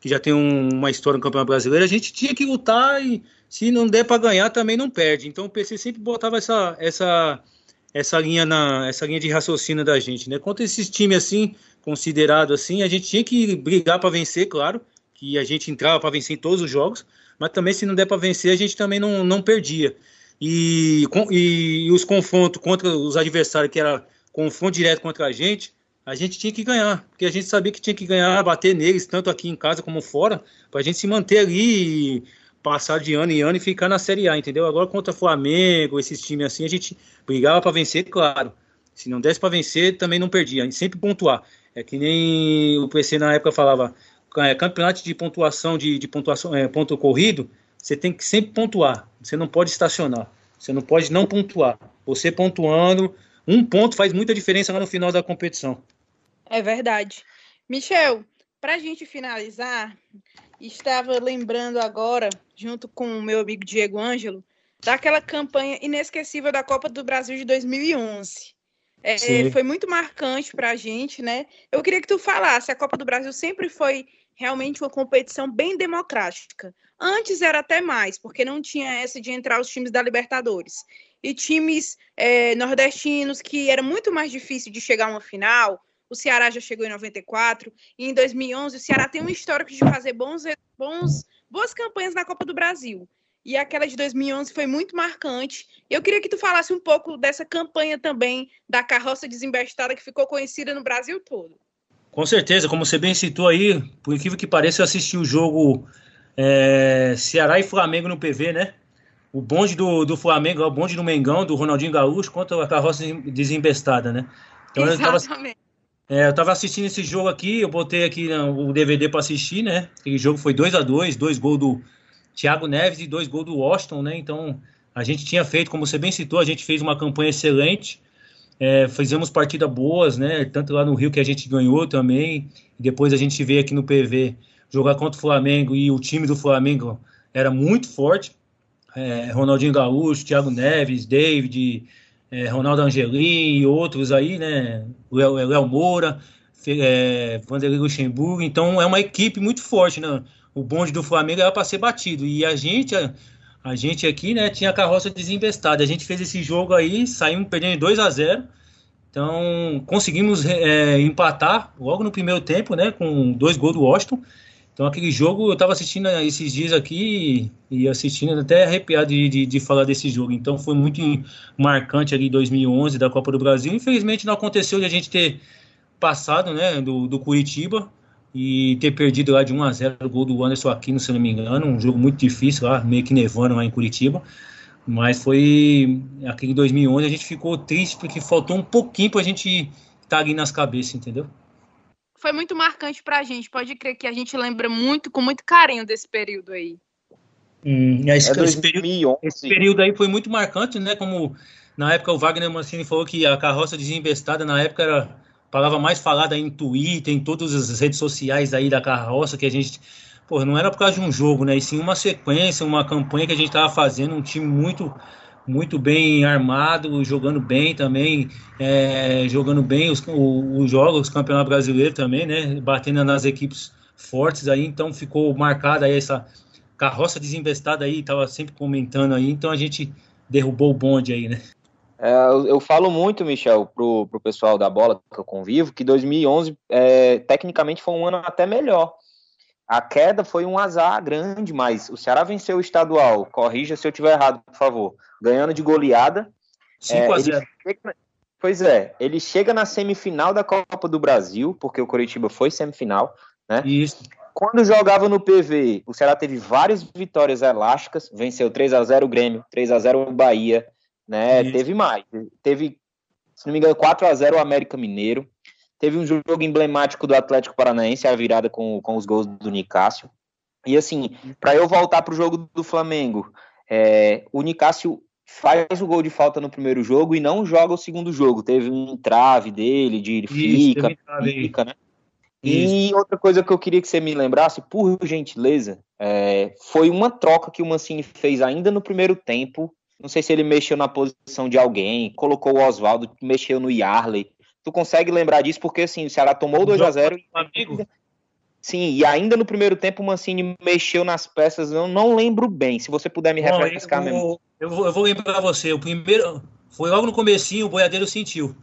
que já tem um, uma história no Campeonato Brasileiro, a gente tinha que lutar e se não der para ganhar também não perde. Então o PC sempre botava essa essa essa linha na essa linha de raciocínio da gente, né? Contra esses times assim, considerado assim, a gente tinha que brigar para vencer, claro, que a gente entrava para vencer em todos os jogos, mas também se não der para vencer, a gente também não, não perdia. E, e, e os confrontos contra os adversários que era confronto direto contra a gente, a gente tinha que ganhar, porque a gente sabia que tinha que ganhar, bater neles, tanto aqui em casa como fora, para a gente se manter ali e passar de ano em ano e ficar na Série A, entendeu? Agora contra Flamengo, esses times assim, a gente brigava para vencer, claro. Se não desse para vencer, também não perdia, a gente sempre pontuar. É que nem o PC na época falava, é, campeonato de pontuação, de, de pontuação, é, ponto corrido, você tem que sempre pontuar, você não pode estacionar, você não pode não pontuar. Você pontuando, um ponto faz muita diferença lá no final da competição. É verdade. Michel, para a gente finalizar, estava lembrando agora, junto com o meu amigo Diego Ângelo, daquela campanha inesquecível da Copa do Brasil de 2011. É, foi muito marcante para a gente, né? Eu queria que tu falasse, a Copa do Brasil sempre foi realmente uma competição bem democrática. Antes era até mais, porque não tinha essa de entrar os times da Libertadores e times é, nordestinos que era muito mais difícil de chegar a uma final. O Ceará já chegou em 94 e em 2011 o Ceará tem um histórico de fazer bons, bons, boas campanhas na Copa do Brasil. E aquela de 2011 foi muito marcante. Eu queria que tu falasse um pouco dessa campanha também da carroça desembestada que ficou conhecida no Brasil todo. Com certeza, como você bem citou aí, por incrível que pareça, eu assisti o jogo é, Ceará e Flamengo no PV, né? o bonde do, do Flamengo, o bonde do Mengão, do Ronaldinho Gaúcho, contra a carroça desembestada, né? Então, Exatamente. Eu tava, é, eu tava assistindo esse jogo aqui, eu botei aqui né, o DVD para assistir, né? Aquele jogo foi 2 a 2 dois gols do Thiago Neves e dois gols do Washington, né? Então, a gente tinha feito, como você bem citou, a gente fez uma campanha excelente, é, fizemos partidas boas, né? Tanto lá no Rio que a gente ganhou também, depois a gente veio aqui no PV jogar contra o Flamengo e o time do Flamengo era muito forte é, Ronaldinho Gaúcho, Thiago Neves, David, é, Ronaldo Angelim e outros aí, né? Léo Moura, é, Vanderlei Luxemburgo. Então é uma equipe muito forte, né? O bonde do Flamengo era para ser batido. E a gente, a, gente aqui, né, tinha a carroça desinvestada. A gente fez esse jogo aí, saímos perdendo 2 a 0 Então conseguimos é, empatar logo no primeiro tempo, né? Com dois gols do Washington. Então aquele jogo eu estava assistindo esses dias aqui e assistindo até arrepiado de, de, de, falar desse jogo. Então foi muito marcante ali 2011 da Copa do Brasil. Infelizmente não aconteceu de a gente ter passado, né, do, do Curitiba e ter perdido lá de 1 a 0 o gol do Anderson Aquino, se não me engano, um jogo muito difícil lá, meio que nevando lá em Curitiba. Mas foi aquele 2011 a gente ficou triste porque faltou um pouquinho para a gente estar tá ali nas cabeças, entendeu? foi muito marcante para a gente. Pode crer que a gente lembra muito, com muito carinho desse período aí. Hum, esse, é esse, período, esse período aí foi muito marcante, né? Como na época o Wagner Mancini falou que a carroça desinvestada na época era palavra mais falada em Twitter, em todas as redes sociais aí da carroça, que a gente. Pô, não era por causa de um jogo, né? E sim uma sequência, uma campanha que a gente estava fazendo, um time muito muito bem armado, jogando bem também, é, jogando bem os, os jogos, o campeonato brasileiro também, né? Batendo nas equipes fortes aí, então ficou marcada aí essa carroça desinvestada aí, tava sempre comentando aí, então a gente derrubou o bonde aí, né? É, eu falo muito, Michel, pro, pro pessoal da bola que eu convivo, que 2011 é, tecnicamente foi um ano até melhor. A queda foi um azar grande, mas o Ceará venceu o estadual. Corrija se eu tiver errado, por favor. Ganhando de goleada. 5 é, a 0. Chega, pois é, ele chega na semifinal da Copa do Brasil, porque o Coritiba foi semifinal, né? Isso. Quando jogava no PV, o Ceará teve várias vitórias elásticas, venceu 3 a 0 o Grêmio, 3 a 0 o Bahia, né? Isso. Teve mais. Teve, se não me engano, 4 a 0 o América Mineiro. Teve um jogo emblemático do Atlético Paranaense, a virada com, com os gols do Nicásio. E assim, para eu voltar para o jogo do Flamengo, é, o Nicásio faz o gol de falta no primeiro jogo e não joga o segundo jogo. Teve um entrave dele, de fica, fica, né? E outra coisa que eu queria que você me lembrasse, por gentileza, é, foi uma troca que o Mancini fez ainda no primeiro tempo. Não sei se ele mexeu na posição de alguém, colocou o Oswaldo, mexeu no Yarley. Tu consegue lembrar disso? Porque assim, o Ceará tomou 2 a 0 amigo. Sim, e ainda no primeiro tempo o Mancini mexeu nas peças, eu não lembro bem. Se você puder me refrescar eu, mesmo. Eu vou, eu vou lembrar você. O primeiro. Foi logo no comecinho, o boiadeiro sentiu.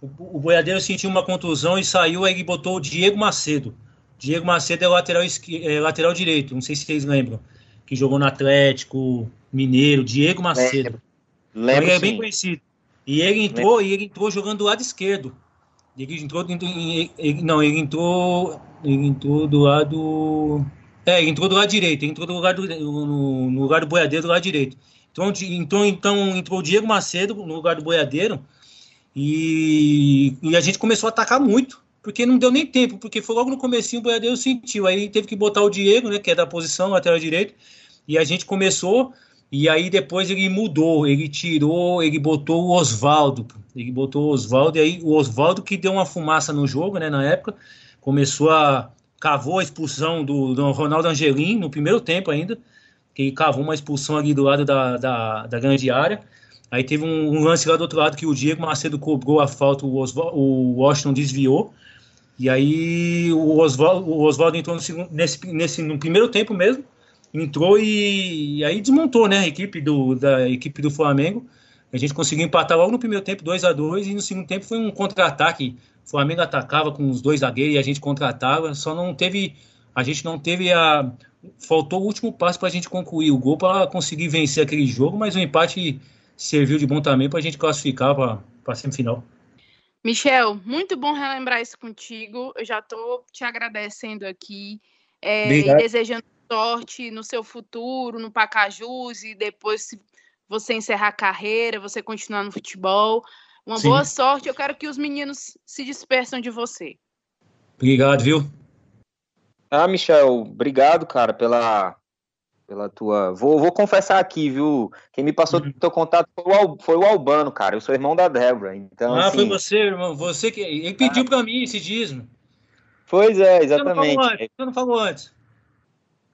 O, o boiadeiro sentiu uma contusão e saiu, aí botou o Diego Macedo. Diego Macedo é lateral, é lateral direito, não sei se vocês lembram. Que jogou no Atlético, Mineiro, Diego Macedo. Lembro, lembro ele é bem conhecido. E ele entrou, e ele entrou jogando do lado esquerdo. Ele entrou, ele, não, ele entrou, ele entrou do lado, é, ele entrou do lado direito, ele entrou do lugar do, no, no lugar do boiadeiro do lado direito. Então, então, então entrou o Diego Macedo no lugar do boiadeiro e, e a gente começou a atacar muito, porque não deu nem tempo, porque foi logo no comecinho o boiadeiro sentiu, aí teve que botar o Diego, né, que é da posição lateral direito, e a gente começou e aí depois ele mudou, ele tirou, ele botou o Oswaldo, ele botou o Oswaldo, e aí o Oswaldo que deu uma fumaça no jogo, né, na época, começou a cavou a expulsão do, do Ronaldo Angelim no primeiro tempo ainda, que ele cavou uma expulsão ali do lado da, da, da grande área. Aí teve um, lance lá do outro lado que o Diego Macedo cobrou a falta, o, Oswaldo, o Washington desviou. E aí o Oswaldo, o Oswaldo entrou no, nesse, nesse, no primeiro tempo mesmo, entrou e, e, aí desmontou, né, a equipe do, da equipe do Flamengo. A gente conseguiu empatar logo no primeiro tempo, 2 a 2 e no segundo tempo foi um contra-ataque. O Flamengo atacava com os dois zagueiros e a gente contra-atava, só não teve a gente não teve a faltou o último passo para a gente concluir o gol para conseguir vencer aquele jogo, mas o empate serviu de bom também para a gente classificar para a semifinal. Michel, muito bom relembrar isso contigo. Eu já estou te agradecendo aqui é, e desejando sorte no seu futuro, no Pacajus, e depois, se você encerrar a carreira, você continuar no futebol. Uma Sim. boa sorte. Eu quero que os meninos se dispersam de você. Obrigado, viu? Ah, Michel, obrigado, cara, pela, pela tua. Vou, vou confessar aqui, viu? Quem me passou uhum. teu contato foi o, foi o Albano, cara. Eu sou irmão da Débora. Então, ah, assim... foi você, irmão. Você que. Ele pediu ah. pra mim esse dízimo. Pois é, exatamente. Você não falou antes. Você não falou antes.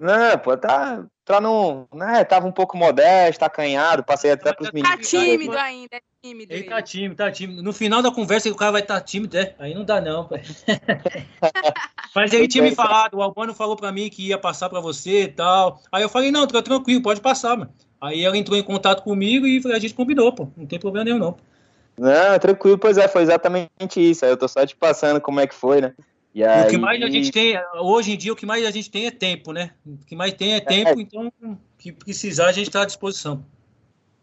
Não, pô, tá, tá no, né, tava um pouco modesto, acanhado, passei até pros tá meninos. Tá tímido ainda, é tímido. Ele, tá tímido, tá tímido. No final da conversa o cara vai estar tá tímido, é? Aí não dá não. Mas ele tinha me falado, o Albano falou pra mim que ia passar pra você e tal. Aí eu falei, não, fica tranquilo, pode passar, mano. Aí ela entrou em contato comigo e a gente combinou, pô. Não tem problema nenhum, não. Não, tranquilo, pois é, foi exatamente isso. Aí eu tô só te passando como é que foi, né? E aí... O que mais a gente tem, hoje em dia, o que mais a gente tem é tempo, né? O que mais tem é tempo, é. então, que precisar, a gente está à disposição.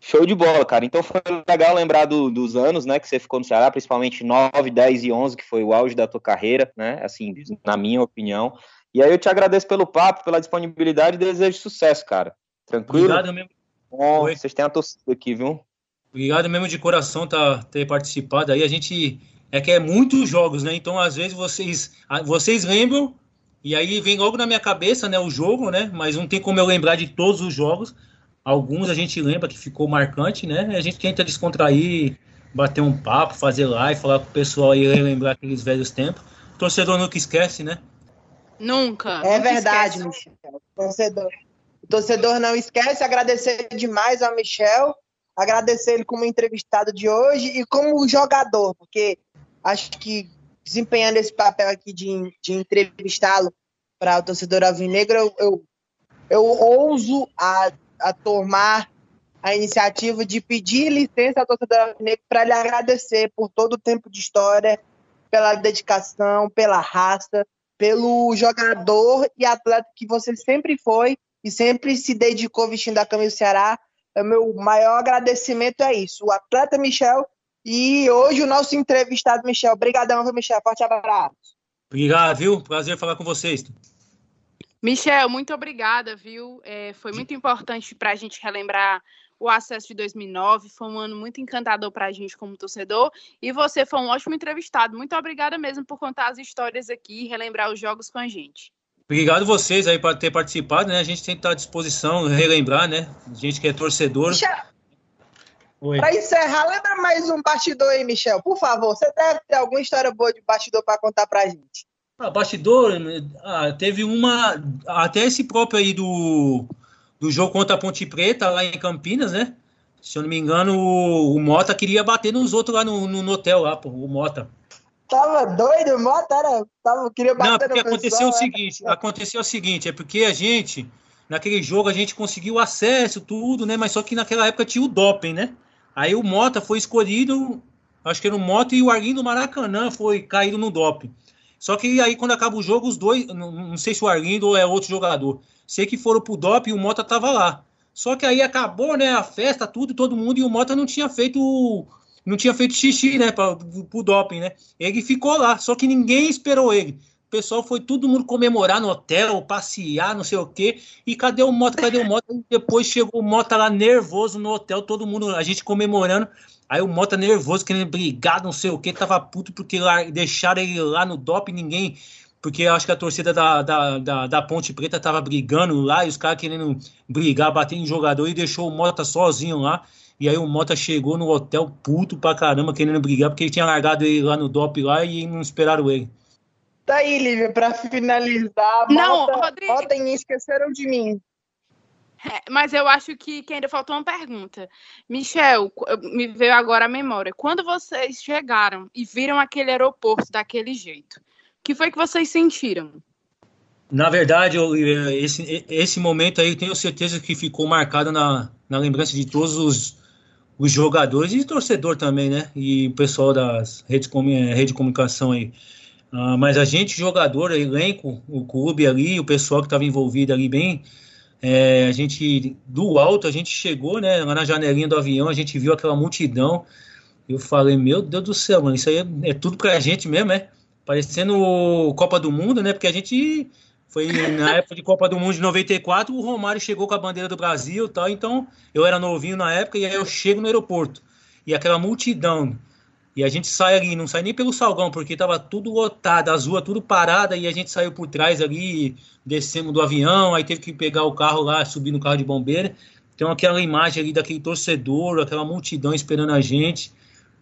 Show de bola, cara. Então foi legal lembrar do, dos anos, né, que você ficou no Ceará, principalmente 9, 10 e 11, que foi o auge da tua carreira, né, assim, na minha opinião. E aí eu te agradeço pelo papo, pela disponibilidade e desejo sucesso, cara. Tranquilo? Obrigado mesmo. Bom, vocês têm a torcida aqui, viu? Obrigado mesmo de coração tá, ter participado aí. A gente é que é muitos jogos, né? Então, às vezes, vocês, vocês lembram E aí vem logo na minha cabeça, né, o jogo, né? Mas não tem como eu lembrar de todos os jogos. Alguns a gente lembra que ficou marcante, né? A gente tenta descontrair, bater um papo, fazer live, falar com o pessoal aí, lembrar aqueles velhos tempos. O torcedor nunca esquece, né? Nunca. É nunca verdade, esquece. Michel. O torcedor, o torcedor não esquece. Agradecer demais ao Michel, agradecer ele como entrevistado de hoje e como jogador, porque acho que desempenhando esse papel aqui de, de entrevistá-lo para o torcedor alvinegro, eu, eu, eu ouso a, a tomar a iniciativa de pedir licença ao torcedor alvinegro para lhe agradecer por todo o tempo de história, pela dedicação, pela raça, pelo jogador e atleta que você sempre foi e sempre se dedicou vestindo a camisa do Ceará. O meu maior agradecimento é isso. O atleta Michel e hoje o nosso entrevistado Michel. Obrigadão, Michel? Forte abraço. Obrigado, viu? Prazer falar com vocês. Michel, muito obrigada, viu? É, foi muito importante para a gente relembrar o acesso de 2009. Foi um ano muito encantador para a gente como torcedor. E você foi um ótimo entrevistado. Muito obrigada mesmo por contar as histórias aqui e relembrar os jogos com a gente. Obrigado vocês aí por ter participado, né? A gente tem que estar à disposição, relembrar, né? A gente que é torcedor. Michel, para encerrar, lembra mais um bastidor aí, Michel. Por favor, você deve ter alguma história boa de bastidor para contar para a gente. Ah, bastidor, ah, teve uma. Até esse próprio aí do, do jogo contra a Ponte Preta, lá em Campinas, né? Se eu não me engano, o, o Mota queria bater nos outros lá no, no, no hotel, lá, pô, o Mota. Tava doido, o Mota era. Tava, queria bater Não, porque aconteceu pessoal, o né? seguinte: aconteceu o seguinte, é porque a gente, naquele jogo, a gente conseguiu acesso, tudo, né? Mas só que naquela época tinha o doping, né? Aí o Mota foi escolhido, acho que era o Mota e o Arlindo Maracanã foi caído no doping. Só que aí quando acaba o jogo, os dois, não, não sei se o Arlindo ou é outro jogador, sei que foram pro doping e o Mota tava lá. Só que aí acabou, né, a festa, tudo, todo mundo, e o Mota não tinha feito não tinha feito xixi, né, pra, pro doping, né? Ele ficou lá, só que ninguém esperou ele. O pessoal foi todo mundo comemorar no hotel, passear, não sei o quê. E cadê o Mota? Cadê o Mota? E depois chegou o Mota lá nervoso no hotel, todo mundo, a gente comemorando. Aí o Mota nervoso, querendo brigar, não sei o que, tava puto porque lá, deixaram ele lá no doping, ninguém. Porque eu acho que a torcida da, da, da, da Ponte Preta tava brigando lá e os caras querendo brigar, bater em jogador e deixou o Mota sozinho lá. E aí o Mota chegou no hotel puto pra caramba, querendo brigar, porque ele tinha largado ele lá no doping lá e não esperaram ele. Tá aí, Lívia, para finalizar. Não, Mota, Rodrigo. Mota esqueceram de mim. É, mas eu acho que, que ainda faltou uma pergunta. Michel, me veio agora a memória. Quando vocês chegaram e viram aquele aeroporto daquele jeito, o que foi que vocês sentiram? Na verdade, eu- esse, esse momento aí eu tenho certeza que ficou marcado na, na lembrança de todos os, os jogadores e torcedor também, né? E o pessoal das redes eh, rede de comunicação aí. Ah, mas a gente, jogador, elenco, o clube ali, o pessoal que estava envolvido ali bem, eh, a gente, do alto, a gente chegou, né? Lá na janelinha do avião, a gente viu aquela multidão. Eu falei, meu Deus do céu, mano, isso aí é, é tudo pra gente mesmo, é? Parecendo Copa do Mundo, né? Porque a gente foi na época de Copa do Mundo de 94, o Romário chegou com a bandeira do Brasil tal, então eu era novinho na época e aí eu chego no aeroporto. E aquela multidão. E a gente sai ali, não sai nem pelo salgão, porque tava tudo lotado, as ruas tudo parada, e a gente saiu por trás ali, descemos do avião, aí teve que pegar o carro lá, subir no carro de bombeiro. Então aquela imagem ali daquele torcedor, aquela multidão esperando a gente.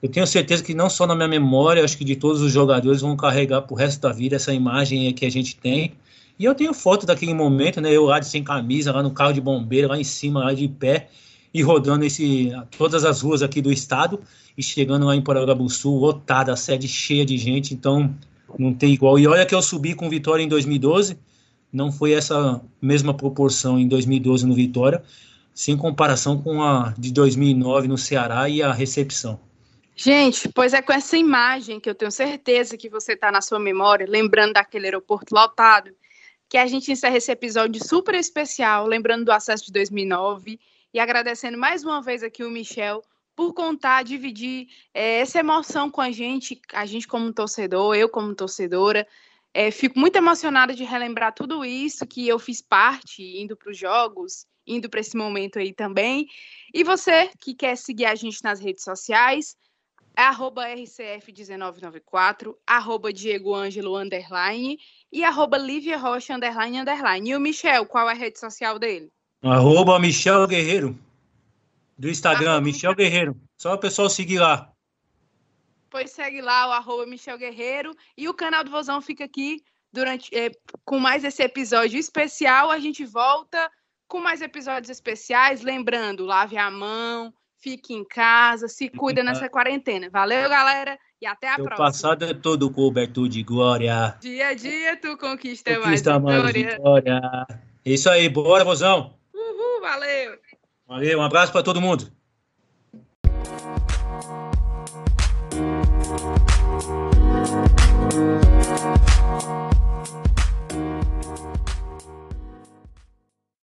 Eu tenho certeza que não só na minha memória, acho que de todos os jogadores vão carregar pro resto da vida essa imagem que a gente tem. E eu tenho foto daquele momento, né? Eu lá de sem camisa, lá no carro de bombeiro, lá em cima, lá de pé, e rodando esse, todas as ruas aqui do estado, e chegando lá em Paraguaçu, lotada, a sede cheia de gente, então não tem igual. E olha que eu subi com Vitória em 2012, não foi essa mesma proporção em 2012 no Vitória, sem comparação com a de 2009 no Ceará e a recepção. Gente, pois é com essa imagem que eu tenho certeza que você está na sua memória, lembrando daquele aeroporto lotado, que a gente encerra esse episódio super especial, lembrando do acesso de 2009 e agradecendo mais uma vez aqui o Michel por contar, dividir eh, essa emoção com a gente, a gente como torcedor, eu como torcedora. Eh, fico muito emocionada de relembrar tudo isso que eu fiz parte, indo para os jogos, indo para esse momento aí também. E você que quer seguir a gente nas redes sociais, é arroba RCF1994, arroba Diego Ângelo, underline, e arroba Lívia Rocha, underline, underline. E o Michel, qual é a rede social dele? Arroba Michel Guerreiro. Do Instagram, arroba Michel Guerreiro. Só o pessoal seguir lá. Pois segue lá o arroba Michel Guerreiro. E o canal do Vozão fica aqui durante é, com mais esse episódio especial. A gente volta com mais episódios especiais. Lembrando, lave a mão, fique em casa, se cuida nessa quarentena. Valeu, galera, e até a Seu próxima. O passado é todo coberto de glória. Dia a dia tu conquista, conquista mais, mais vitória. vitória. Isso aí, bora, Vozão. Valeu. Valeu, um abraço para todo mundo.